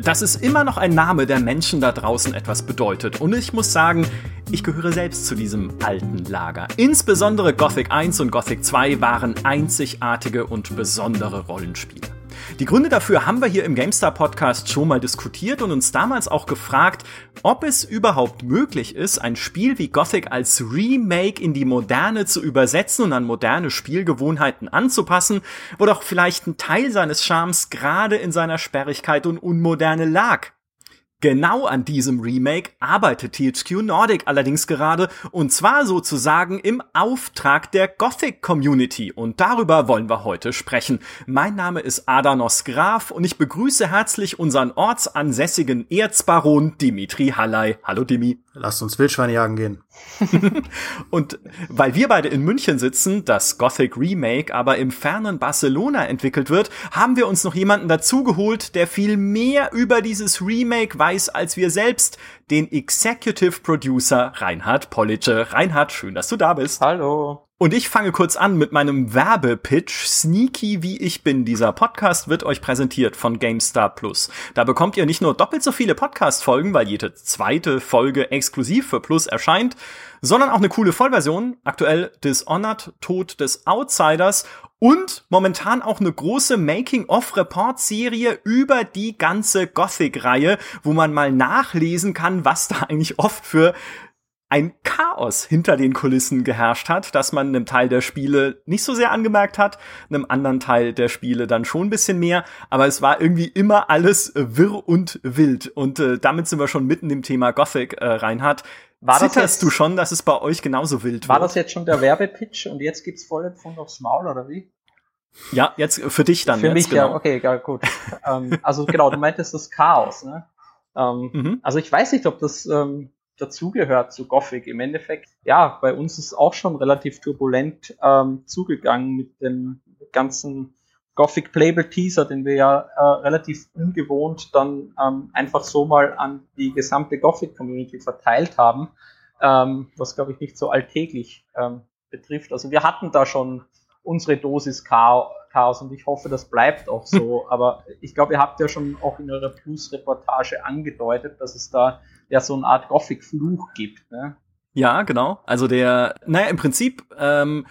Das ist immer noch ein Name, der Menschen da draußen etwas bedeutet. Und ich muss sagen, ich gehöre selbst zu diesem alten Lager. Insbesondere Gothic 1 und Gothic 2 waren einzigartige und besondere Rollenspiele. Die Gründe dafür haben wir hier im GameStar Podcast schon mal diskutiert und uns damals auch gefragt, ob es überhaupt möglich ist, ein Spiel wie Gothic als Remake in die Moderne zu übersetzen und an moderne Spielgewohnheiten anzupassen, wo doch vielleicht ein Teil seines Charmes gerade in seiner Sperrigkeit und Unmoderne lag. Genau an diesem Remake arbeitet THQ Nordic allerdings gerade und zwar sozusagen im Auftrag der Gothic Community und darüber wollen wir heute sprechen. Mein Name ist Adanos Graf und ich begrüße herzlich unseren ortsansässigen Erzbaron Dimitri Halley. Hallo Dimi. Lasst uns Wildschweine jagen gehen. und weil wir beide in München sitzen, das Gothic Remake aber im fernen Barcelona entwickelt wird, haben wir uns noch jemanden dazugeholt, der viel mehr über dieses Remake weiß als wir selbst, den Executive Producer Reinhard Pollitsche. Reinhard, schön, dass du da bist. Hallo. Und ich fange kurz an mit meinem Werbepitch. Sneaky wie ich bin. Dieser Podcast wird euch präsentiert von GameStar Plus. Da bekommt ihr nicht nur doppelt so viele Podcast-Folgen, weil jede zweite Folge exklusiv für Plus erscheint, sondern auch eine coole Vollversion. Aktuell Dishonored, Tod des Outsiders und momentan auch eine große Making-of-Report-Serie über die ganze Gothic-Reihe, wo man mal nachlesen kann, was da eigentlich oft für ein Chaos hinter den Kulissen geherrscht hat, dass man einem Teil der Spiele nicht so sehr angemerkt hat, einem anderen Teil der Spiele dann schon ein bisschen mehr, aber es war irgendwie immer alles wirr und wild und äh, damit sind wir schon mitten im Thema Gothic, äh, Reinhard. War Zitterst jetzt, du schon, dass es bei euch genauso wild war? War das jetzt schon der Werbepitch und jetzt gibt's volle Pfund aufs Maul oder wie? Ja, jetzt für dich dann. Für jetzt, mich, genau. ja, okay, ja, gut. ähm, also genau, du meintest das Chaos, ne? Ähm, mhm. Also ich weiß nicht, ob das ähm, dazugehört zu Gothic. Im Endeffekt, ja, bei uns ist auch schon relativ turbulent ähm, zugegangen mit dem ganzen Gothic Playable Teaser, den wir ja äh, relativ ungewohnt dann ähm, einfach so mal an die gesamte Gothic Community verteilt haben, ähm, was glaube ich nicht so alltäglich ähm, betrifft. Also wir hatten da schon unsere Dosis Chaos und ich hoffe, das bleibt auch so. Aber ich glaube, ihr habt ja schon auch in eurer Plus-Reportage angedeutet, dass es da ja so eine Art Gothic-Fluch gibt. Ne? Ja, genau. Also der, naja, im Prinzip, ähm,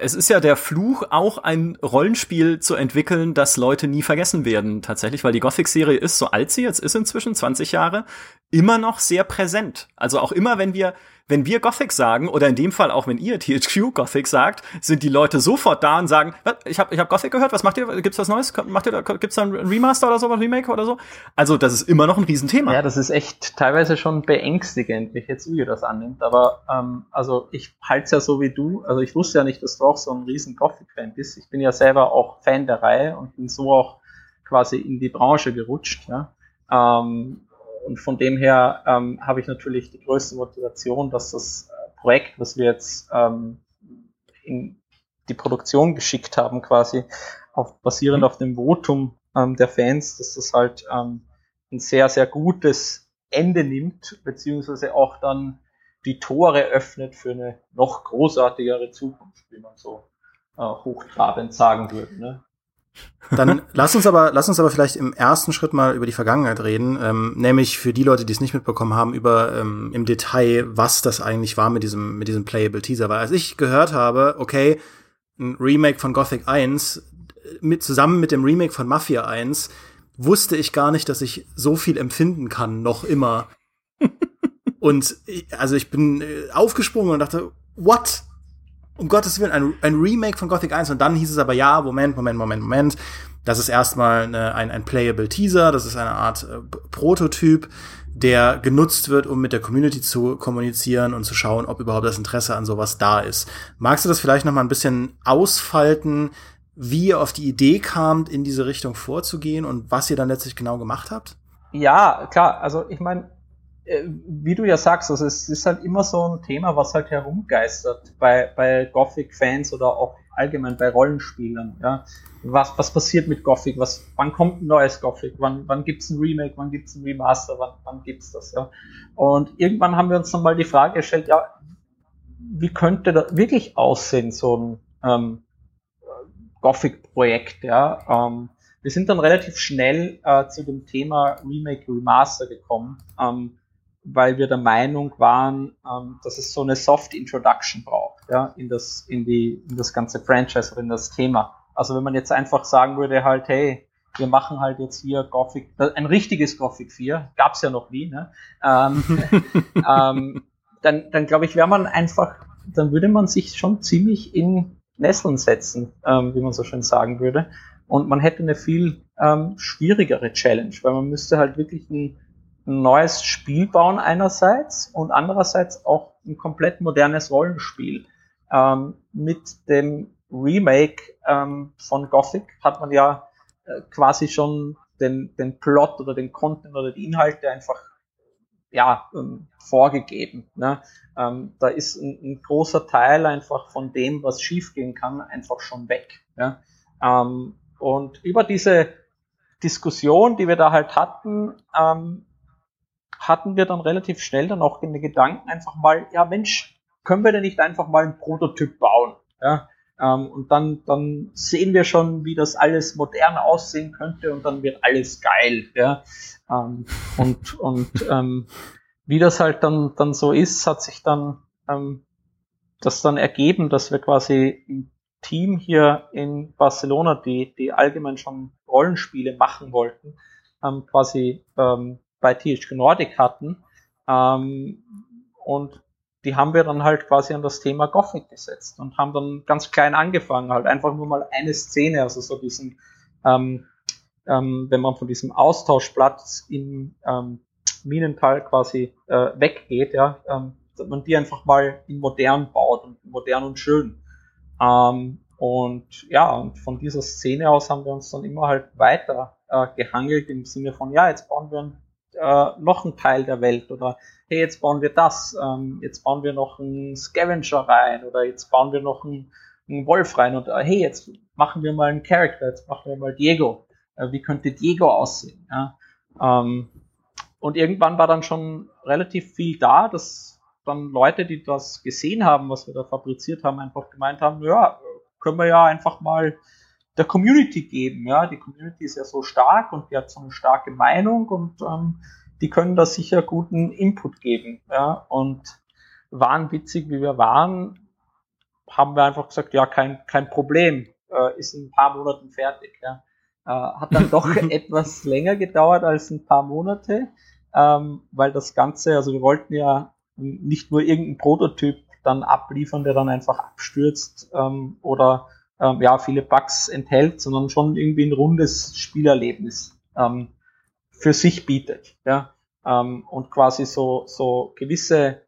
es ist ja der Fluch, auch ein Rollenspiel zu entwickeln, das Leute nie vergessen werden, tatsächlich, weil die Gothic-Serie ist, so alt sie jetzt ist inzwischen, 20 Jahre, immer noch sehr präsent. Also auch immer, wenn wir wenn wir Gothic sagen, oder in dem Fall auch wenn ihr THQ Gothic sagt, sind die Leute sofort da und sagen, ich habe ich hab Gothic gehört, was macht ihr? Gibt's was Neues? Macht ihr, gibt's da ein Remaster oder so, ein Remake oder so? Also das ist immer noch ein Riesenthema. Ja, das ist echt teilweise schon beängstigend, wie jetzt Uwe das annimmt. Aber ähm, also ich halte es ja so wie du. Also ich wusste ja nicht, dass du auch so ein riesen Gothic-Fan bist. Ich bin ja selber auch Fan der Reihe und bin so auch quasi in die Branche gerutscht. Ja. Ähm, und von dem her ähm, habe ich natürlich die größte Motivation, dass das äh, Projekt, was wir jetzt ähm, in die Produktion geschickt haben, quasi auf, basierend auf dem Votum ähm, der Fans, dass das halt ähm, ein sehr, sehr gutes Ende nimmt, beziehungsweise auch dann die Tore öffnet für eine noch großartigere Zukunft, wie man so äh, hochtrabend sagen würde. Ne? Dann lass uns aber, lass uns aber vielleicht im ersten Schritt mal über die Vergangenheit reden, ähm, nämlich für die Leute, die es nicht mitbekommen haben, über ähm, im Detail, was das eigentlich war mit diesem, mit diesem Playable Teaser. Weil als ich gehört habe, okay, ein Remake von Gothic 1 mit, zusammen mit dem Remake von Mafia 1, wusste ich gar nicht, dass ich so viel empfinden kann, noch immer. und also ich bin äh, aufgesprungen und dachte, what? Um Gottes Willen, ein, ein Remake von Gothic 1 und dann hieß es aber, ja, Moment, Moment, Moment, Moment. Das ist erstmal eine, ein, ein Playable Teaser, das ist eine Art äh, Prototyp, der genutzt wird, um mit der Community zu kommunizieren und zu schauen, ob überhaupt das Interesse an sowas da ist. Magst du das vielleicht noch mal ein bisschen ausfalten, wie ihr auf die Idee kamt, in diese Richtung vorzugehen und was ihr dann letztlich genau gemacht habt? Ja, klar. Also ich meine, wie du ja sagst, also es ist halt immer so ein Thema, was halt herumgeistert bei, bei Gothic-Fans oder auch allgemein bei Rollenspielern. Ja. Was, was passiert mit Gothic? Was, wann kommt ein neues Gothic? Wann, wann gibt's ein Remake? Wann gibt's ein Remaster? Wann, wann gibt's das? Ja. Und irgendwann haben wir uns dann mal die Frage gestellt, ja, wie könnte das wirklich aussehen, so ein ähm, Gothic-Projekt? Ja. Ähm, wir sind dann relativ schnell äh, zu dem Thema Remake Remaster gekommen, ähm, weil wir der Meinung waren, ähm, dass es so eine Soft Introduction braucht, ja, in das, in die, in das ganze Franchise oder in das Thema. Also wenn man jetzt einfach sagen würde halt, hey, wir machen halt jetzt hier Gothic, äh, ein richtiges Gothic 4, gab's ja noch nie, ne? Ähm, ähm, dann, dann glaube ich, wäre man einfach, dann würde man sich schon ziemlich in Nesseln setzen, ähm, wie man so schön sagen würde. Und man hätte eine viel ähm, schwierigere Challenge, weil man müsste halt wirklich ein, ein neues Spiel bauen einerseits und andererseits auch ein komplett modernes Rollenspiel. Ähm, mit dem Remake ähm, von Gothic hat man ja äh, quasi schon den, den Plot oder den Content oder die Inhalte einfach ja, ähm, vorgegeben. Ne? Ähm, da ist ein, ein, großer Teil einfach von dem, was schiefgehen kann, einfach schon weg. Ja? Ähm, und über diese Diskussion, die wir da halt hatten, ähm, hatten wir dann relativ schnell dann auch in den Gedanken einfach mal, ja Mensch, können wir denn nicht einfach mal einen Prototyp bauen? Ja? Ähm, und dann, dann sehen wir schon, wie das alles modern aussehen könnte und dann wird alles geil. Ja? Ähm, und und ähm, wie das halt dann, dann so ist, hat sich dann ähm, das dann ergeben, dass wir quasi ein Team hier in Barcelona, die, die allgemein schon Rollenspiele machen wollten, ähm, quasi ähm, bei THQ Nordic hatten. Ähm, und die haben wir dann halt quasi an das Thema Gothic gesetzt und haben dann ganz klein angefangen, halt einfach nur mal eine Szene, also so diesen, ähm, ähm, wenn man von diesem Austauschplatz im ähm, Minental quasi äh, weggeht, ja, ähm, dass man die einfach mal in modern baut und modern und schön. Ähm, und ja, und von dieser Szene aus haben wir uns dann immer halt weiter äh, gehangelt im Sinne von, ja, jetzt bauen wir ein äh, noch ein Teil der Welt oder hey, jetzt bauen wir das, ähm, jetzt bauen wir noch einen Scavenger rein oder jetzt bauen wir noch einen, einen Wolf rein und äh, hey, jetzt machen wir mal einen Charakter, jetzt machen wir mal Diego. Äh, wie könnte Diego aussehen? Ja? Ähm, und irgendwann war dann schon relativ viel da, dass dann Leute, die das gesehen haben, was wir da fabriziert haben, einfach gemeint haben, ja, können wir ja einfach mal der Community geben. Ja, die Community ist ja so stark und die hat so eine starke Meinung und ähm, die können da sicher guten Input geben. Ja, und waren witzig, wie wir waren, haben wir einfach gesagt, ja, kein, kein Problem, äh, ist in ein paar Monaten fertig. Ja. Äh, hat dann doch etwas länger gedauert als ein paar Monate, ähm, weil das Ganze, also wir wollten ja nicht nur irgendeinen Prototyp dann abliefern, der dann einfach abstürzt ähm, oder ähm, ja, viele Bugs enthält, sondern schon irgendwie ein rundes Spielerlebnis ähm, für sich bietet. Ja? Ähm, und quasi so, so gewisse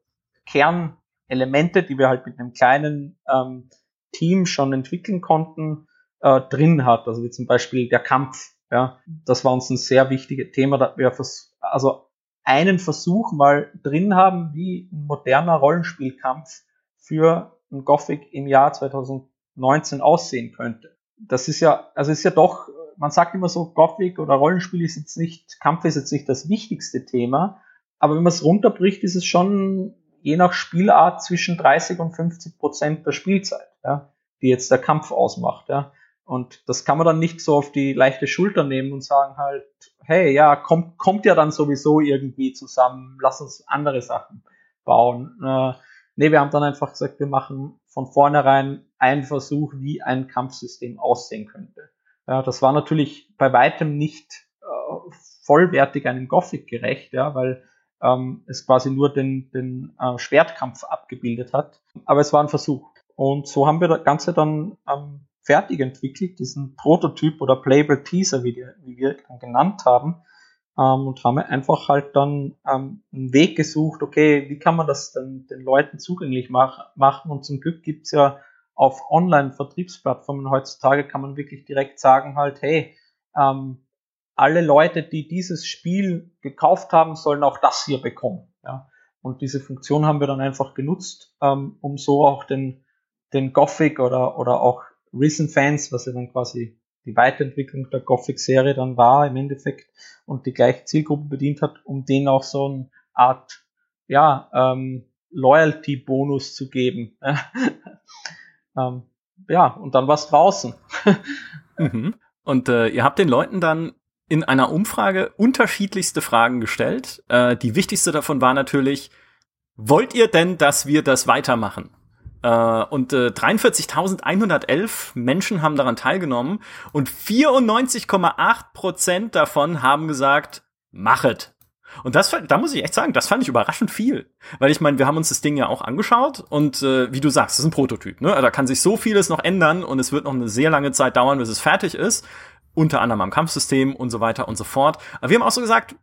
Kernelemente, die wir halt mit einem kleinen ähm, Team schon entwickeln konnten, äh, drin hat. Also wie zum Beispiel der Kampf. Ja? Das war uns ein sehr wichtiges Thema, dass wir also einen Versuch mal drin haben, wie ein moderner Rollenspielkampf für ein Gothic im Jahr 2000 19 aussehen könnte. Das ist ja, also ist ja doch, man sagt immer so, Gothic oder Rollenspiel ist jetzt nicht, Kampf ist jetzt nicht das wichtigste Thema, aber wenn man es runterbricht, ist es schon je nach Spielart zwischen 30 und 50 Prozent der Spielzeit, ja, die jetzt der Kampf ausmacht, ja. Und das kann man dann nicht so auf die leichte Schulter nehmen und sagen halt, hey, ja, kommt, kommt ja dann sowieso irgendwie zusammen, lass uns andere Sachen bauen. Äh, nee, wir haben dann einfach gesagt, wir machen von vornherein einen Versuch, wie ein Kampfsystem aussehen könnte. Ja, das war natürlich bei weitem nicht äh, vollwertig einem Gothic gerecht, ja, weil ähm, es quasi nur den, den äh, Schwertkampf abgebildet hat. Aber es war ein Versuch. Und so haben wir das Ganze dann ähm, fertig entwickelt, diesen Prototyp oder Playable Teaser, wie, die, wie wir ihn genannt haben, ähm, und haben einfach halt dann ähm, einen Weg gesucht, okay, wie kann man das denn den Leuten zugänglich mach, machen? Und zum Glück gibt's ja auf Online-Vertriebsplattformen heutzutage kann man wirklich direkt sagen halt, hey, ähm, alle Leute, die dieses Spiel gekauft haben, sollen auch das hier bekommen. Ja? Und diese Funktion haben wir dann einfach genutzt, ähm, um so auch den, den Gothic oder, oder auch Risen-Fans, was ja dann quasi die Weiterentwicklung der Gothic-Serie dann war im Endeffekt und die gleiche Zielgruppe bedient hat, um denen auch so eine Art ja, ähm, Loyalty-Bonus zu geben. Ähm, ja, und dann war es draußen. mhm. Und äh, ihr habt den Leuten dann in einer Umfrage unterschiedlichste Fragen gestellt. Äh, die wichtigste davon war natürlich, wollt ihr denn, dass wir das weitermachen? Uh, und äh, 43.111 Menschen haben daran teilgenommen und 94,8 Prozent davon haben gesagt, machet. Und das, da muss ich echt sagen, das fand ich überraschend viel. Weil ich meine, wir haben uns das Ding ja auch angeschaut und äh, wie du sagst, das ist ein Prototyp. Ne? Da kann sich so vieles noch ändern und es wird noch eine sehr lange Zeit dauern, bis es fertig ist. Unter anderem am Kampfsystem und so weiter und so fort. Aber wir haben auch so gesagt,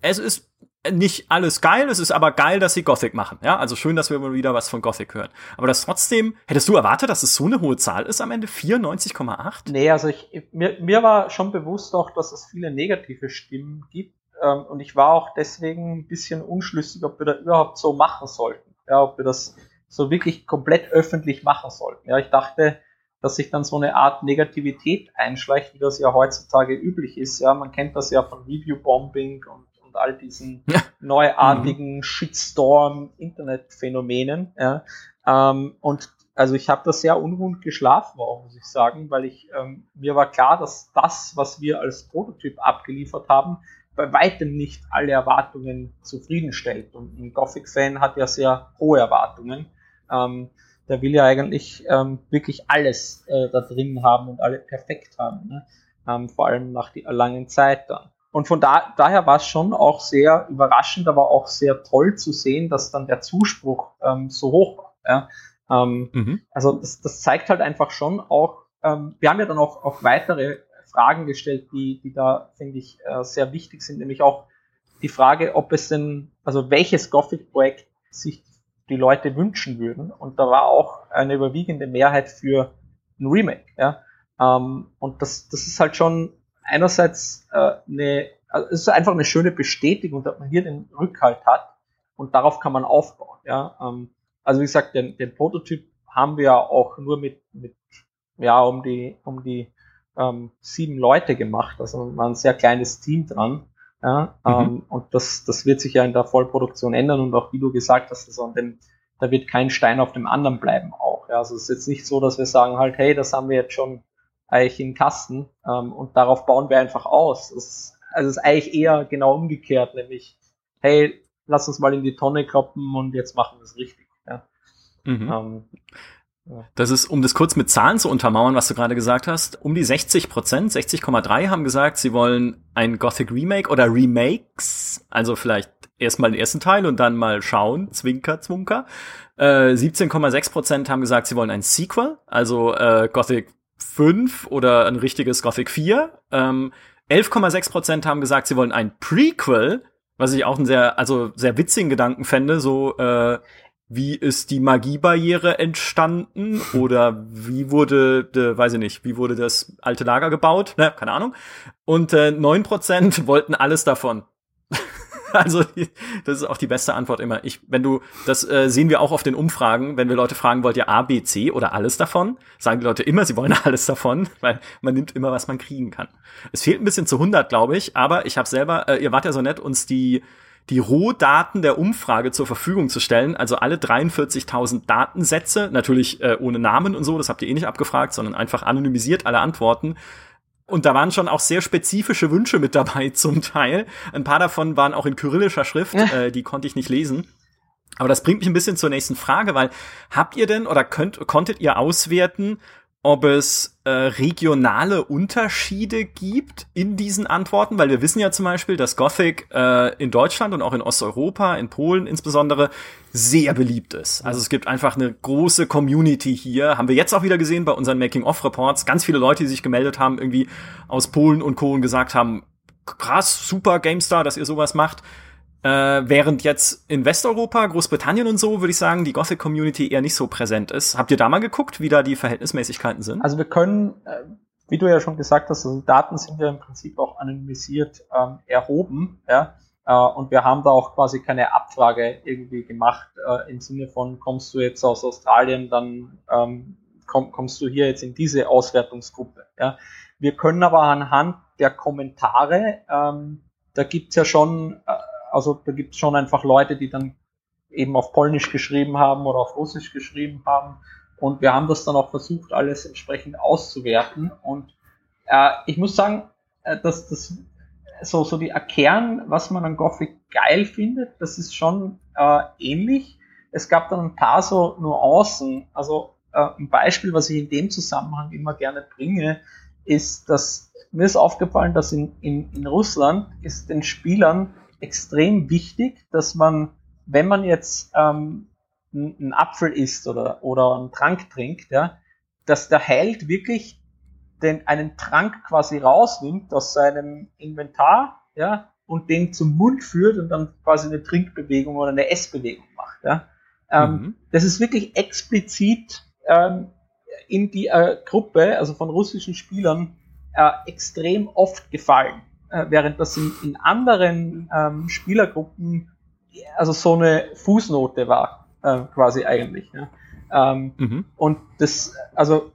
es ist nicht alles geil, es ist aber geil, dass sie Gothic machen. Ja, also schön, dass wir mal wieder was von Gothic hören. Aber das trotzdem, hättest du erwartet, dass es so eine hohe Zahl ist am Ende? 94,8? Nee, also ich, mir, mir war schon bewusst auch, dass es viele negative Stimmen gibt. Ähm, und ich war auch deswegen ein bisschen unschlüssig, ob wir da überhaupt so machen sollten. Ja, ob wir das so wirklich komplett öffentlich machen sollten. Ja, ich dachte, dass sich dann so eine Art Negativität einschleicht, wie das ja heutzutage üblich ist. Ja, man kennt das ja von Review-Bombing und und all diesen ja. neuartigen mhm. Shitstorm-Internet-Phänomenen. Ja. Ähm, und also ich habe da sehr unruhig geschlafen, auch muss ich sagen, weil ich ähm, mir war klar, dass das, was wir als Prototyp abgeliefert haben, bei weitem nicht alle Erwartungen zufriedenstellt. Und ein Gothic-Fan hat ja sehr hohe Erwartungen. Ähm, der will ja eigentlich ähm, wirklich alles äh, da drin haben und alle perfekt haben. Ne? Ähm, vor allem nach der langen Zeit dann. Und von da, daher war es schon auch sehr überraschend, aber auch sehr toll zu sehen, dass dann der Zuspruch ähm, so hoch war. Ja? Ähm, mhm. Also das, das zeigt halt einfach schon auch, ähm, wir haben ja dann auch, auch weitere Fragen gestellt, die, die da, finde ich, äh, sehr wichtig sind, nämlich auch die Frage, ob es denn, also welches Gothic-Projekt sich die Leute wünschen würden. Und da war auch eine überwiegende Mehrheit für ein Remake. Ja? Ähm, und das, das ist halt schon einerseits äh, eine, also es ist einfach eine schöne Bestätigung, dass man hier den Rückhalt hat und darauf kann man aufbauen. Ja, ähm, also wie gesagt, den, den Prototyp haben wir auch nur mit, mit ja um die um die ähm, sieben Leute gemacht, also war ein sehr kleines Team dran. Ja, mhm. ähm, und das, das wird sich ja in der Vollproduktion ändern und auch wie du gesagt hast, also an dem, da wird kein Stein auf dem anderen bleiben auch. Ja, also es ist jetzt nicht so, dass wir sagen halt, hey, das haben wir jetzt schon eigentlich in Kasten ähm, und darauf bauen wir einfach aus. Das, also es ist eigentlich eher genau umgekehrt, nämlich, hey, lass uns mal in die Tonne kloppen und jetzt machen wir es richtig. Ja. Mhm. Ähm, Das ist, um das kurz mit Zahlen zu untermauern, was du gerade gesagt hast, um die 60 Prozent, 60,3 haben gesagt, sie wollen ein Gothic Remake oder Remakes, also vielleicht erstmal den ersten Teil und dann mal schauen, Zwinker, Zwunker. Äh, 17,6 Prozent haben gesagt, sie wollen ein Sequel, also äh, Gothic 5 oder ein richtiges Gothic 4. Ähm, 11,6% haben gesagt, sie wollen ein Prequel, was ich auch einen sehr, also sehr witzigen Gedanken fände, so äh, wie ist die Magiebarriere entstanden oder wie wurde, de, weiß ich nicht, wie wurde das alte Lager gebaut? Ne, keine Ahnung. Und äh, 9% wollten alles davon. Also das ist auch die beste Antwort immer. Ich, wenn du, das äh, sehen wir auch auf den Umfragen, wenn wir Leute fragen, wollt ihr A, B, C oder alles davon, sagen die Leute immer, sie wollen alles davon, weil man nimmt immer, was man kriegen kann. Es fehlt ein bisschen zu 100, glaube ich, aber ich habe selber, äh, ihr wart ja so nett, uns die die Rohdaten der Umfrage zur Verfügung zu stellen, also alle 43.000 Datensätze, natürlich äh, ohne Namen und so, das habt ihr eh nicht abgefragt, sondern einfach anonymisiert alle Antworten und da waren schon auch sehr spezifische Wünsche mit dabei zum Teil. Ein paar davon waren auch in kyrillischer Schrift, äh, die konnte ich nicht lesen. Aber das bringt mich ein bisschen zur nächsten Frage, weil habt ihr denn oder könnt, konntet ihr auswerten, ob es äh, regionale Unterschiede gibt in diesen Antworten, weil wir wissen ja zum Beispiel, dass Gothic äh, in Deutschland und auch in Osteuropa, in Polen insbesondere, sehr beliebt ist. Also es gibt einfach eine große Community hier. Haben wir jetzt auch wieder gesehen bei unseren Making-of-Reports. Ganz viele Leute, die sich gemeldet haben, irgendwie aus Polen und Co. und gesagt haben, krass, super GameStar, dass ihr sowas macht. Äh, während jetzt in Westeuropa, Großbritannien und so, würde ich sagen, die Gothic-Community eher nicht so präsent ist. Habt ihr da mal geguckt, wie da die Verhältnismäßigkeiten sind? Also wir können, äh, wie du ja schon gesagt hast, also Daten sind ja im Prinzip auch anonymisiert ähm, erhoben, ja. Äh, und wir haben da auch quasi keine Abfrage irgendwie gemacht, äh, im Sinne von, kommst du jetzt aus Australien, dann ähm, komm, kommst du hier jetzt in diese Auswertungsgruppe. Ja. Wir können aber anhand der Kommentare, ähm, da gibt's ja schon äh, also da gibt es schon einfach Leute, die dann eben auf Polnisch geschrieben haben oder auf Russisch geschrieben haben. Und wir haben das dann auch versucht, alles entsprechend auszuwerten. Und Äh, ich muss sagen, äh, dass das so, so die Kern, was man an Gothic geil findet, das ist schon äh, ähnlich. Es gab dann ein paar so Nuancen. Also äh, ein Beispiel, was ich in dem Zusammenhang immer gerne bringe, ist, dass mir ist aufgefallen, dass in, in, in Russland ist den Spielern extrem wichtig, dass man, wenn man jetzt ähm, einen Apfel isst oder, oder einen Trank trinkt, ja, dass der Held wirklich den, einen Trank quasi rausnimmt aus seinem Inventar, ja, und den zum Mund führt und dann quasi eine Trinkbewegung oder eine Essbewegung macht, ja. Ähm, mhm. Das ist wirklich explizit ähm, in die äh, Gruppe, also von russischen Spielern, äh, extrem oft gefallen, äh, während das in, in anderen ähm, Spielergruppen also so eine Fußnote war, äh, quasi eigentlich. Ja. Ähm, mhm. Und das, also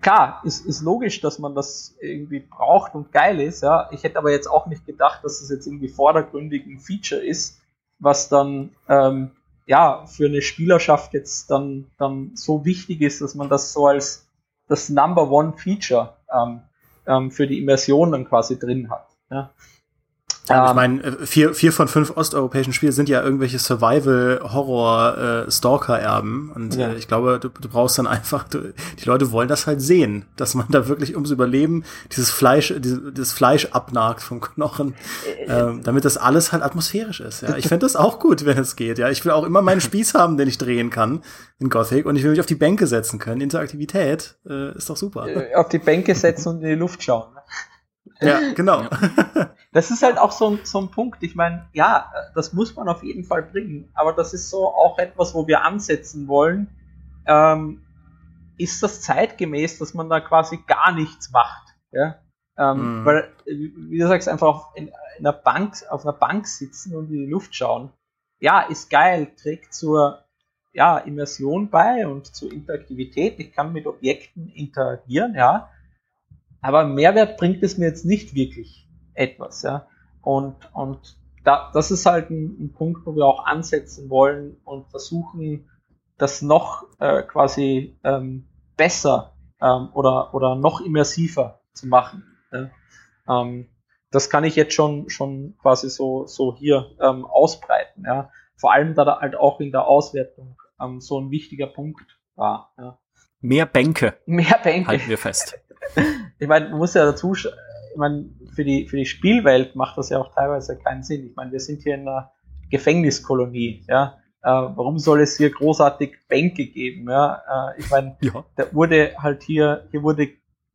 klar, ist, ist logisch, dass man das irgendwie braucht und geil ist, ja. Ich hätte aber jetzt auch nicht gedacht, dass das jetzt irgendwie vordergründig ein Feature ist, was dann ähm, ja für eine Spielerschaft jetzt dann, dann so wichtig ist, dass man das so als das Number One Feature ähm, ähm, für die Immersion dann quasi drin hat. Ja. Ich ähm, meine, äh, vier, vier von fünf osteuropäischen Spiele sind ja irgendwelche Survival-Horror-Stalker-Erben. und ja. äh, ich glaube, du, du brauchst dann einfach, du, die Leute wollen das halt sehen, dass man da wirklich ums Überleben dieses Fleisch, dieses, dieses Fleisch abnagt vom Knochen, äh, damit das alles halt atmosphärisch ist. Ja. Ich fände das auch gut, wenn es geht. Ja, ich will auch immer meinen Spieß haben, den ich drehen kann in Gothic und ich will mich auf die Bänke setzen können. Interaktivität äh, ist doch super. Äh, auf die Bänke setzen und in die Luft schauen. Ja, genau. Das ist halt auch so ein, so ein Punkt. Ich meine, ja, das muss man auf jeden Fall bringen, aber das ist so auch etwas, wo wir ansetzen wollen. Ähm, ist das zeitgemäß, dass man da quasi gar nichts macht? Ja? Ähm, mhm. Weil, wie du sagst, einfach auf, in, in einer Bank, auf einer Bank sitzen und in die Luft schauen. Ja, ist geil, trägt zur ja, Immersion bei und zur Interaktivität. Ich kann mit Objekten interagieren, ja. Aber Mehrwert bringt es mir jetzt nicht wirklich etwas, ja. Und, und da, das ist halt ein, ein Punkt, wo wir auch ansetzen wollen und versuchen, das noch äh, quasi ähm, besser ähm, oder, oder noch immersiver zu machen. Ja. Ähm, das kann ich jetzt schon, schon quasi so, so hier ähm, ausbreiten. Ja. Vor allem, da da halt auch in der Auswertung ähm, so ein wichtiger Punkt war. Ja. Mehr Bänke. Mehr Bänke. Halten wir fest. ich meine, man muss ja dazu, ich meine, für die, für die Spielwelt macht das ja auch teilweise keinen Sinn. Ich meine, wir sind hier in einer Gefängniskolonie, ja. Äh, warum soll es hier großartig Bänke geben, ja? Äh, ich meine, ja. da wurde halt hier, hier wurde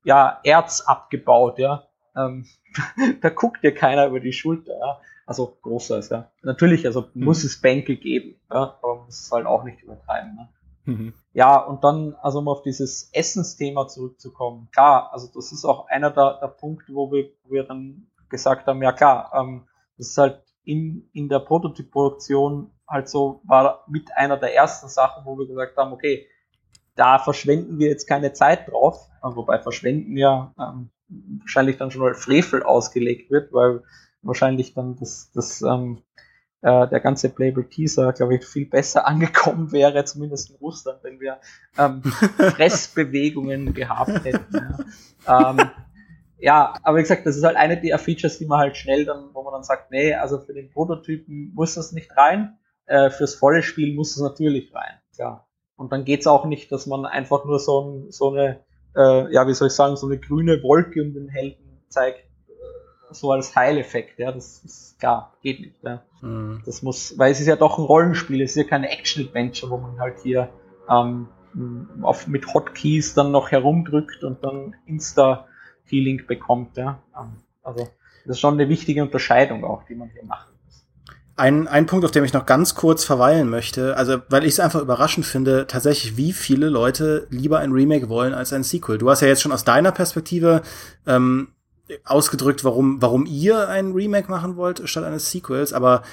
ja Erz abgebaut, ja. Ähm, da guckt ja keiner über die Schulter, ja. Also großer ist ja. Natürlich, also mhm. muss es Bänke geben, ja, aber man muss es halt auch nicht übertreiben. Ne? Mhm. Ja, und dann, also um auf dieses Essensthema zurückzukommen, klar, also das ist auch einer der, der Punkte, wo wir, wo wir dann gesagt haben, ja klar, ähm, das ist halt in, in der Prototypproduktion halt so, war mit einer der ersten Sachen, wo wir gesagt haben, okay, da verschwenden wir jetzt keine Zeit drauf, wobei verschwenden ja ähm, wahrscheinlich dann schon als Frevel ausgelegt wird, weil wahrscheinlich dann das, das ähm, äh, der ganze Playable Teaser, glaube ich, viel besser angekommen wäre, zumindest in Russland, wenn wir ähm, Fressbewegungen gehabt hätten. Ja. Ähm, ja, aber wie gesagt, das ist halt eine der Features, die man halt schnell dann, wo man dann sagt, nee, also für den Prototypen muss das nicht rein, äh, fürs volle Spiel muss es natürlich rein, ja. Und dann geht's auch nicht, dass man einfach nur so, ein, so eine, äh, ja, wie soll ich sagen, so eine grüne Wolke um den Helden zeigt, so als Heileffekt, ja, das ist klar, geht nicht, ja. Mhm. Das muss, weil es ist ja doch ein Rollenspiel, es ist ja keine Action-Adventure, wo man halt hier ähm, auf, mit Hotkeys dann noch herumdrückt und dann Insta-Healing bekommt, ja. Ähm, also, das ist schon eine wichtige Unterscheidung auch, die man hier macht. Ein, ein Punkt, auf dem ich noch ganz kurz verweilen möchte, also weil ich es einfach überraschend finde, tatsächlich, wie viele Leute lieber ein Remake wollen als ein Sequel. Du hast ja jetzt schon aus deiner Perspektive ähm, ausgedrückt, warum, warum ihr ein Remake machen wollt statt eines Sequels, aber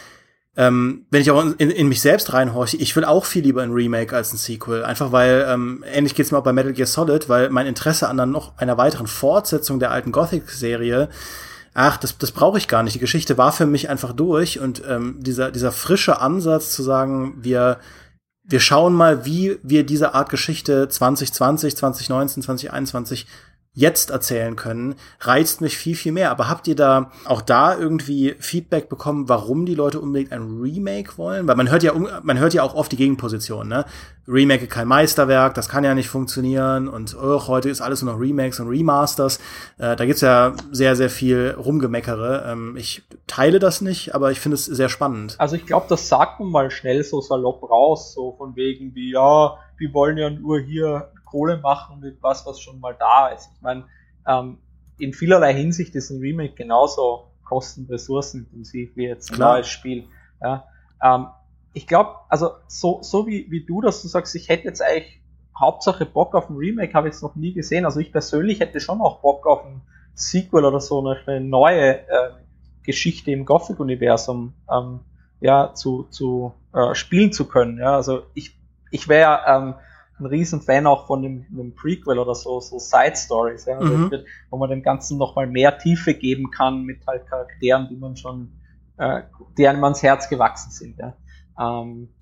ähm, wenn ich auch in, in, mich selbst reinhorche, ich will auch viel lieber ein Remake als ein Sequel. Einfach weil, ähm, ähnlich geht's mir auch bei Metal Gear Solid, weil mein Interesse an dann noch einer weiteren Fortsetzung der alten Gothic-Serie, ach, das, das brauche ich gar nicht. Die Geschichte war für mich einfach durch und ähm, dieser, dieser frische Ansatz zu sagen, wir, wir schauen mal, wie wir diese Art Geschichte 2020, 2019, 2021 jetzt erzählen können, reizt mich viel, viel mehr. Aber habt ihr da auch da irgendwie Feedback bekommen, warum die Leute unbedingt ein Remake wollen? Weil man hört ja, man hört ja auch oft die Gegenposition, ne? Remake kein Meisterwerk, das kann ja nicht funktionieren und oh, heute ist alles nur noch Remakes und Remasters. Äh, da gibt's ja sehr, sehr viel Rumgemeckere. Ähm, ich teile das nicht, aber ich finde es sehr spannend. Also ich glaube, das sagt man mal schnell so salopp raus, so von wegen wie, ja, wir wollen ja nur hier Kohle machen mit was, was schon mal da ist. Ich meine, ähm, in vielerlei Hinsicht ist ein Remake genauso kosten- ressourcenintensiv wie jetzt ein Klar. neues Spiel. Ja. Ähm, ich glaube, also so, so wie, wie du, dass du sagst, ich hätte jetzt eigentlich Hauptsache Bock auf ein Remake, habe ich jetzt noch nie gesehen. Also ich persönlich hätte schon auch Bock auf ein Sequel oder so, eine, neue äh, Geschichte im Gothic-Universum ähm, ja, zu, zu äh, spielen zu können. Ja. Also ich, ich wäre ähm, ein Riesenfan auch von dem, dem Prequel oder so, so Side Stories, ja, mhm. wo man dem Ganzen nochmal mehr Tiefe geben kann mit halt Charakteren, die man schon, äh, die einem ans Herz gewachsen sind. Ja. Ähm,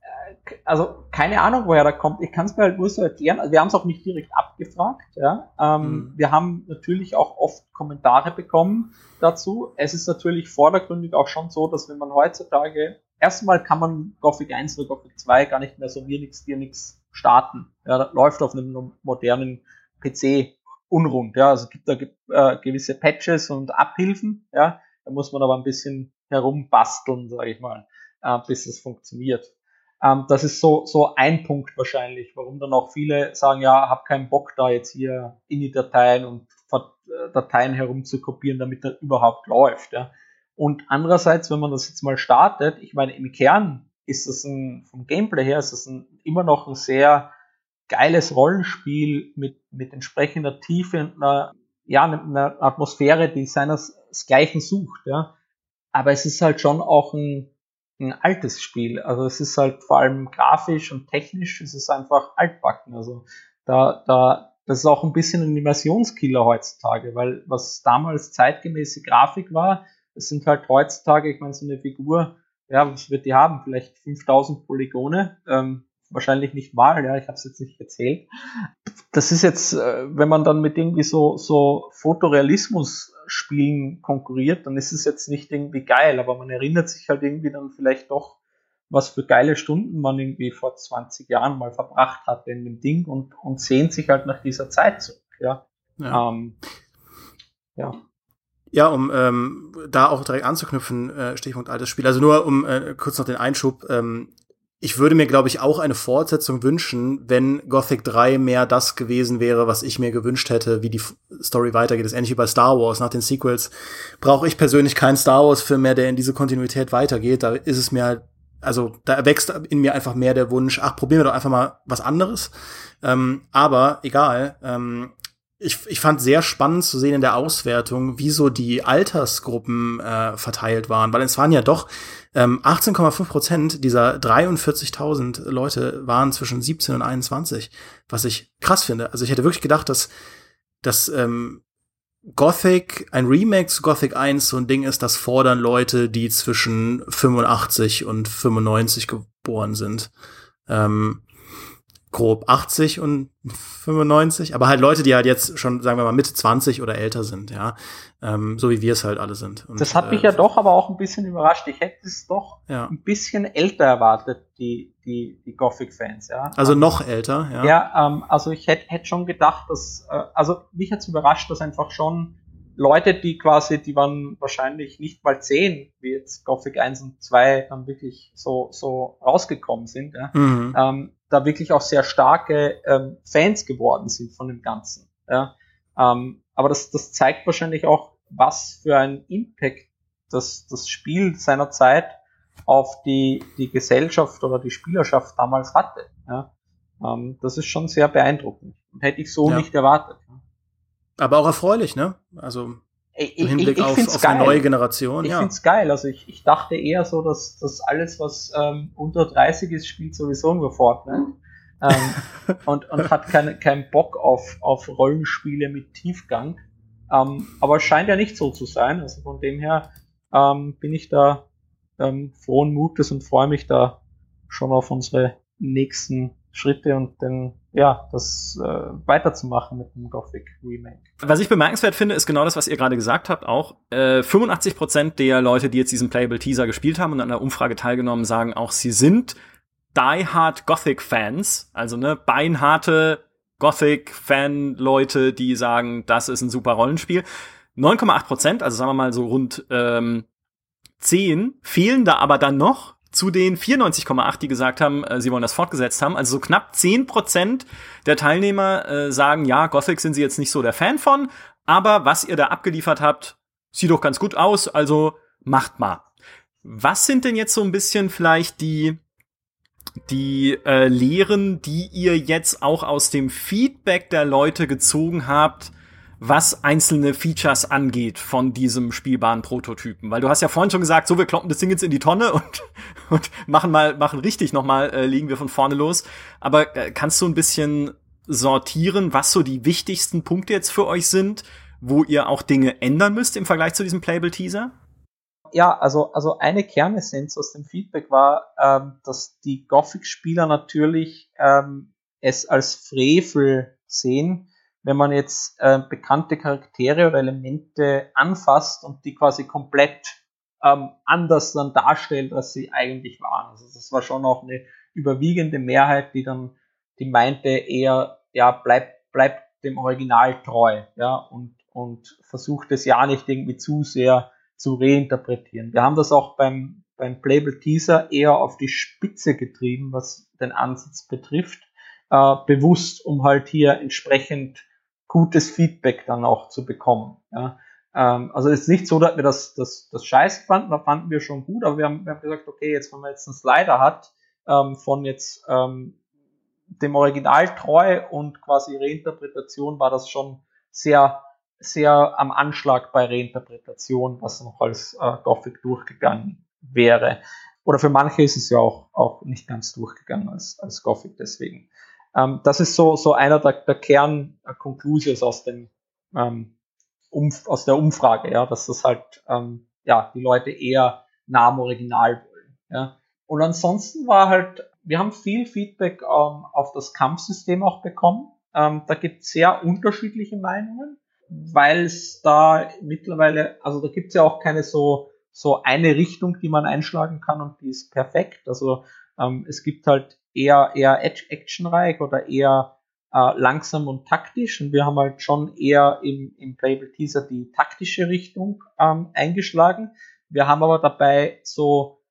äh, also keine Ahnung, woher da kommt. Ich kann es mir halt nur so erklären. Also wir haben es auch nicht direkt abgefragt. Ja. Ähm, mhm. Wir haben natürlich auch oft Kommentare bekommen dazu. Es ist natürlich vordergründig auch schon so, dass wenn man heutzutage erstmal kann man Gothic 1 oder Gothic 2 gar nicht mehr so wie nix, dir nix starten. Ja, das läuft auf einem modernen PC unrund. Ja, also es gibt da äh, gewisse Patches und Abhilfen. Ja, da muss man aber ein bisschen herumbasteln, sage ich mal, äh, bis es funktioniert. Ähm, das ist so so ein Punkt wahrscheinlich, warum dann auch viele sagen, ja, hab keinen Bock da jetzt hier in die Dateien und äh, Dateien herum zu kopieren, damit das überhaupt läuft. Ja. Und andererseits, wenn man das jetzt mal startet, ich meine, im Kern ist es ein, vom Gameplay her, ist es ein, immer noch ein sehr geiles Rollenspiel mit, mit entsprechender Tiefe und einer, ja, einer Atmosphäre, die seinesgleichen sucht, ja. Aber es ist halt schon auch ein, ein altes Spiel. Also es ist halt vor allem grafisch und technisch, es ist einfach altbacken. Also da, da, das ist auch ein bisschen ein Immersionskiller heutzutage, weil was damals zeitgemäße Grafik war, das sind halt heutzutage, ich meine, so eine Figur, ja, was wird die haben? Vielleicht 5000 Polygone, ähm, wahrscheinlich nicht mal, ja, ich habe es jetzt nicht erzählt. Das ist jetzt, äh, wenn man dann mit irgendwie so, so Fotorealismus-Spielen konkurriert, dann ist es jetzt nicht irgendwie geil, aber man erinnert sich halt irgendwie dann vielleicht doch, was für geile Stunden man irgendwie vor 20 Jahren mal verbracht hatte in dem Ding und, und sehnt sich halt nach dieser Zeit zurück, ja. Ja. Ähm, ja. Ja, um ähm, da auch direkt anzuknüpfen, äh, Stichpunkt altes Spiel. Also nur um äh, kurz noch den Einschub. Ähm, ich würde mir, glaube ich, auch eine Fortsetzung wünschen, wenn Gothic 3 mehr das gewesen wäre, was ich mir gewünscht hätte, wie die Story weitergeht. Das ist ähnlich wie bei Star Wars. Nach den Sequels brauche ich persönlich keinen Star Wars-Film mehr, der in diese Kontinuität weitergeht. Da ist es mir halt, also da wächst in mir einfach mehr der Wunsch, ach, probieren wir doch einfach mal was anderes. Ähm, aber egal, ähm, ich, ich fand sehr spannend zu sehen in der Auswertung, wie so die Altersgruppen äh, verteilt waren, weil es waren ja doch ähm, 18,5 Prozent dieser 43.000 Leute waren zwischen 17 und 21, was ich krass finde. Also ich hätte wirklich gedacht, dass, dass ähm, Gothic, ein Remake zu Gothic 1 so ein Ding ist, das fordern Leute, die zwischen 85 und 95 geboren sind. Ähm, grob 80 und 95, aber halt Leute, die halt jetzt schon, sagen wir mal, Mitte 20 oder älter sind, ja, ähm, so wie wir es halt alle sind. Und, das hat mich äh, ja doch aber auch ein bisschen überrascht. Ich hätte es doch ja. ein bisschen älter erwartet, die, die, die Gothic-Fans, ja. Also noch älter, ja. Ja, ähm, also ich hätte hätte schon gedacht, dass, äh, also mich hat es überrascht, dass einfach schon Leute, die quasi, die waren wahrscheinlich nicht mal zehn, wie jetzt Gothic 1 und 2 dann wirklich so, so rausgekommen sind, ja, mhm. ähm, da wirklich auch sehr starke ähm, Fans geworden sind von dem Ganzen. Ja. Ähm, aber das, das zeigt wahrscheinlich auch, was für ein Impact das, das Spiel seiner Zeit auf die, die Gesellschaft oder die Spielerschaft damals hatte. Ja. Ähm, das ist schon sehr beeindruckend. Hätte ich so ja. nicht erwartet. Aber auch erfreulich, ne? Also im Hinblick ich, ich, ich auf, auf eine neue Generation. Ich ja. finde es geil. Also ich, ich dachte eher so, dass, dass alles, was ähm, unter 30 ist, spielt sowieso nur Fortnite. ähm, und, und hat keinen kein Bock auf, auf Rollenspiele mit Tiefgang. Ähm, aber es scheint ja nicht so zu sein. Also von dem her ähm, bin ich da ähm, frohen Mutes und freue mich da schon auf unsere nächsten Schritte und den ja, das äh, weiterzumachen mit dem Gothic Remake. Was ich bemerkenswert finde, ist genau das, was ihr gerade gesagt habt, auch äh, 85% der Leute, die jetzt diesen Playable Teaser gespielt haben und an der Umfrage teilgenommen, sagen auch, sie sind die-hard Gothic-Fans, also ne, beinharte Gothic-Fan-Leute, die sagen, das ist ein super Rollenspiel. 9,8% also sagen wir mal so rund ähm, 10, fehlen da aber dann noch zu den 94,8, die gesagt haben, äh, sie wollen das fortgesetzt haben. Also so knapp 10% der Teilnehmer äh, sagen, ja, Gothic sind sie jetzt nicht so der Fan von, aber was ihr da abgeliefert habt, sieht doch ganz gut aus, also macht mal. Was sind denn jetzt so ein bisschen vielleicht die die äh, Lehren, die ihr jetzt auch aus dem Feedback der Leute gezogen habt, was einzelne Features angeht von diesem spielbaren Prototypen. Weil du hast ja vorhin schon gesagt, so wir kloppen das Ding jetzt in die Tonne und, und machen mal, machen richtig nochmal, äh, legen wir von vorne los. Aber äh, kannst du ein bisschen sortieren, was so die wichtigsten Punkte jetzt für euch sind, wo ihr auch Dinge ändern müsst im Vergleich zu diesem Playable Teaser? ja, also, also eine Kernessenz aus dem Feedback war, ähm, dass die Gothic-Spieler natürlich ähm, es als Frevel sehen, wenn man jetzt äh, bekannte Charaktere oder Elemente anfasst und die quasi komplett ähm, anders dann darstellt, als sie eigentlich waren. Also das war schon auch eine überwiegende Mehrheit, die dann, die meinte eher, ja, bleibt, bleibt dem Original treu, ja, und, und versucht es ja nicht irgendwie zu sehr zu reinterpretieren. Wir haben das auch beim, beim Playable Teaser eher auf die Spitze getrieben, was den Ansatz betrifft, äh, bewusst, um halt hier entsprechend gutes Feedback dann auch zu bekommen. Ja. Ähm, also es ist nicht so, dass wir das, das, das scheiße fanden, da fanden wir schon gut, aber wir haben, wir haben gesagt, okay, jetzt wenn man jetzt einen Slider hat, ähm, von jetzt ähm, dem Original treu und quasi Reinterpretation war das schon sehr sehr am Anschlag bei Reinterpretation, was noch als äh, Gothic durchgegangen wäre. Oder für manche ist es ja auch, auch nicht ganz durchgegangen als, als Gothic deswegen. Ähm, das ist so, so einer der, der Kern-Conclusions aus dem, ähm, um, aus der Umfrage, ja, dass das halt, ähm, ja, die Leute eher nah am Original wollen, ja. Und ansonsten war halt, wir haben viel Feedback ähm, auf das Kampfsystem auch bekommen. Ähm, da gibt es sehr unterschiedliche Meinungen weil es da mittlerweile, also da gibt es ja auch keine so, so eine Richtung, die man einschlagen kann und die ist perfekt. Also ähm, es gibt halt eher, eher actionreich oder eher äh, langsam und taktisch und wir haben halt schon eher im, im Playable Teaser die taktische Richtung ähm, eingeschlagen. Wir haben aber dabei so,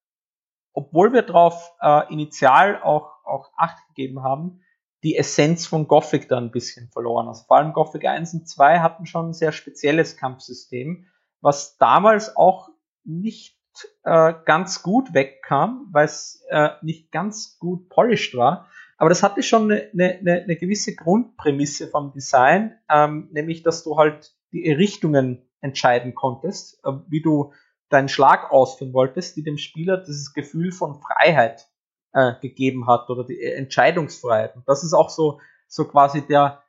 obwohl wir drauf äh, initial auch, auch Acht gegeben haben, die Essenz von Gothic da ein bisschen verloren. Also vor allem Gothic 1 und 2 hatten schon ein sehr spezielles Kampfsystem, was damals auch nicht äh, ganz gut wegkam, weil es äh, nicht ganz gut polished war. Aber das hatte schon eine, eine, eine gewisse Grundprämisse vom Design, ähm, nämlich dass du halt die Richtungen entscheiden konntest, äh, wie du deinen Schlag ausführen wolltest, die dem Spieler dieses Gefühl von Freiheit äh, gegeben hat oder die Entscheidungsfreiheit. Und das ist auch so, so quasi der,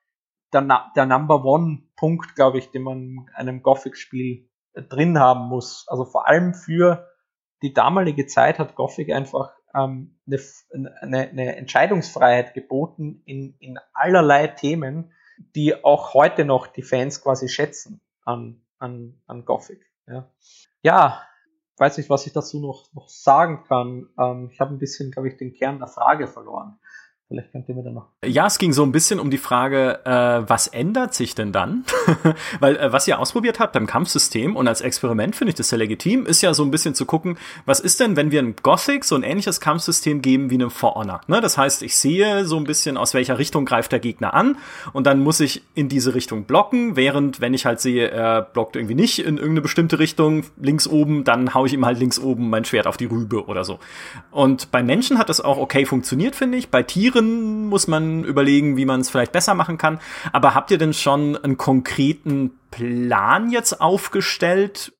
der, der Number One Punkt, glaube ich, den man in einem Gothic-Spiel äh, drin haben muss. Also vor allem für die damalige Zeit hat Gothic einfach ähm, eine, eine, eine Entscheidungsfreiheit geboten in, in allerlei Themen, die auch heute noch die Fans quasi schätzen an, an, an Gothic. Ja, ja weiß nicht, was ich dazu noch, noch sagen kann. Ähm, ich habe ein bisschen, glaube ich, den Kern der Frage verloren. Vielleicht könnt ihr mir dann noch. Ja, es ging so ein bisschen um die Frage, äh, was ändert sich denn dann? Weil äh, was ihr ausprobiert habt beim Kampfsystem und als Experiment finde ich das sehr legitim, ist ja so ein bisschen zu gucken, was ist denn, wenn wir ein Gothic so ein ähnliches Kampfsystem geben wie einem For Honor? Ne? Das heißt, ich sehe so ein bisschen, aus welcher Richtung greift der Gegner an und dann muss ich in diese Richtung blocken, während wenn ich halt sehe, er blockt irgendwie nicht in irgendeine bestimmte Richtung, links oben, dann haue ich ihm halt links oben mein Schwert auf die Rübe oder so. Und bei Menschen hat das auch okay funktioniert, finde ich. Bei Tieren Tieren muss man überlegen, wie man es vielleicht besser machen kann. Aber habt ihr denn schon einen konkreten Plan jetzt aufgestellt,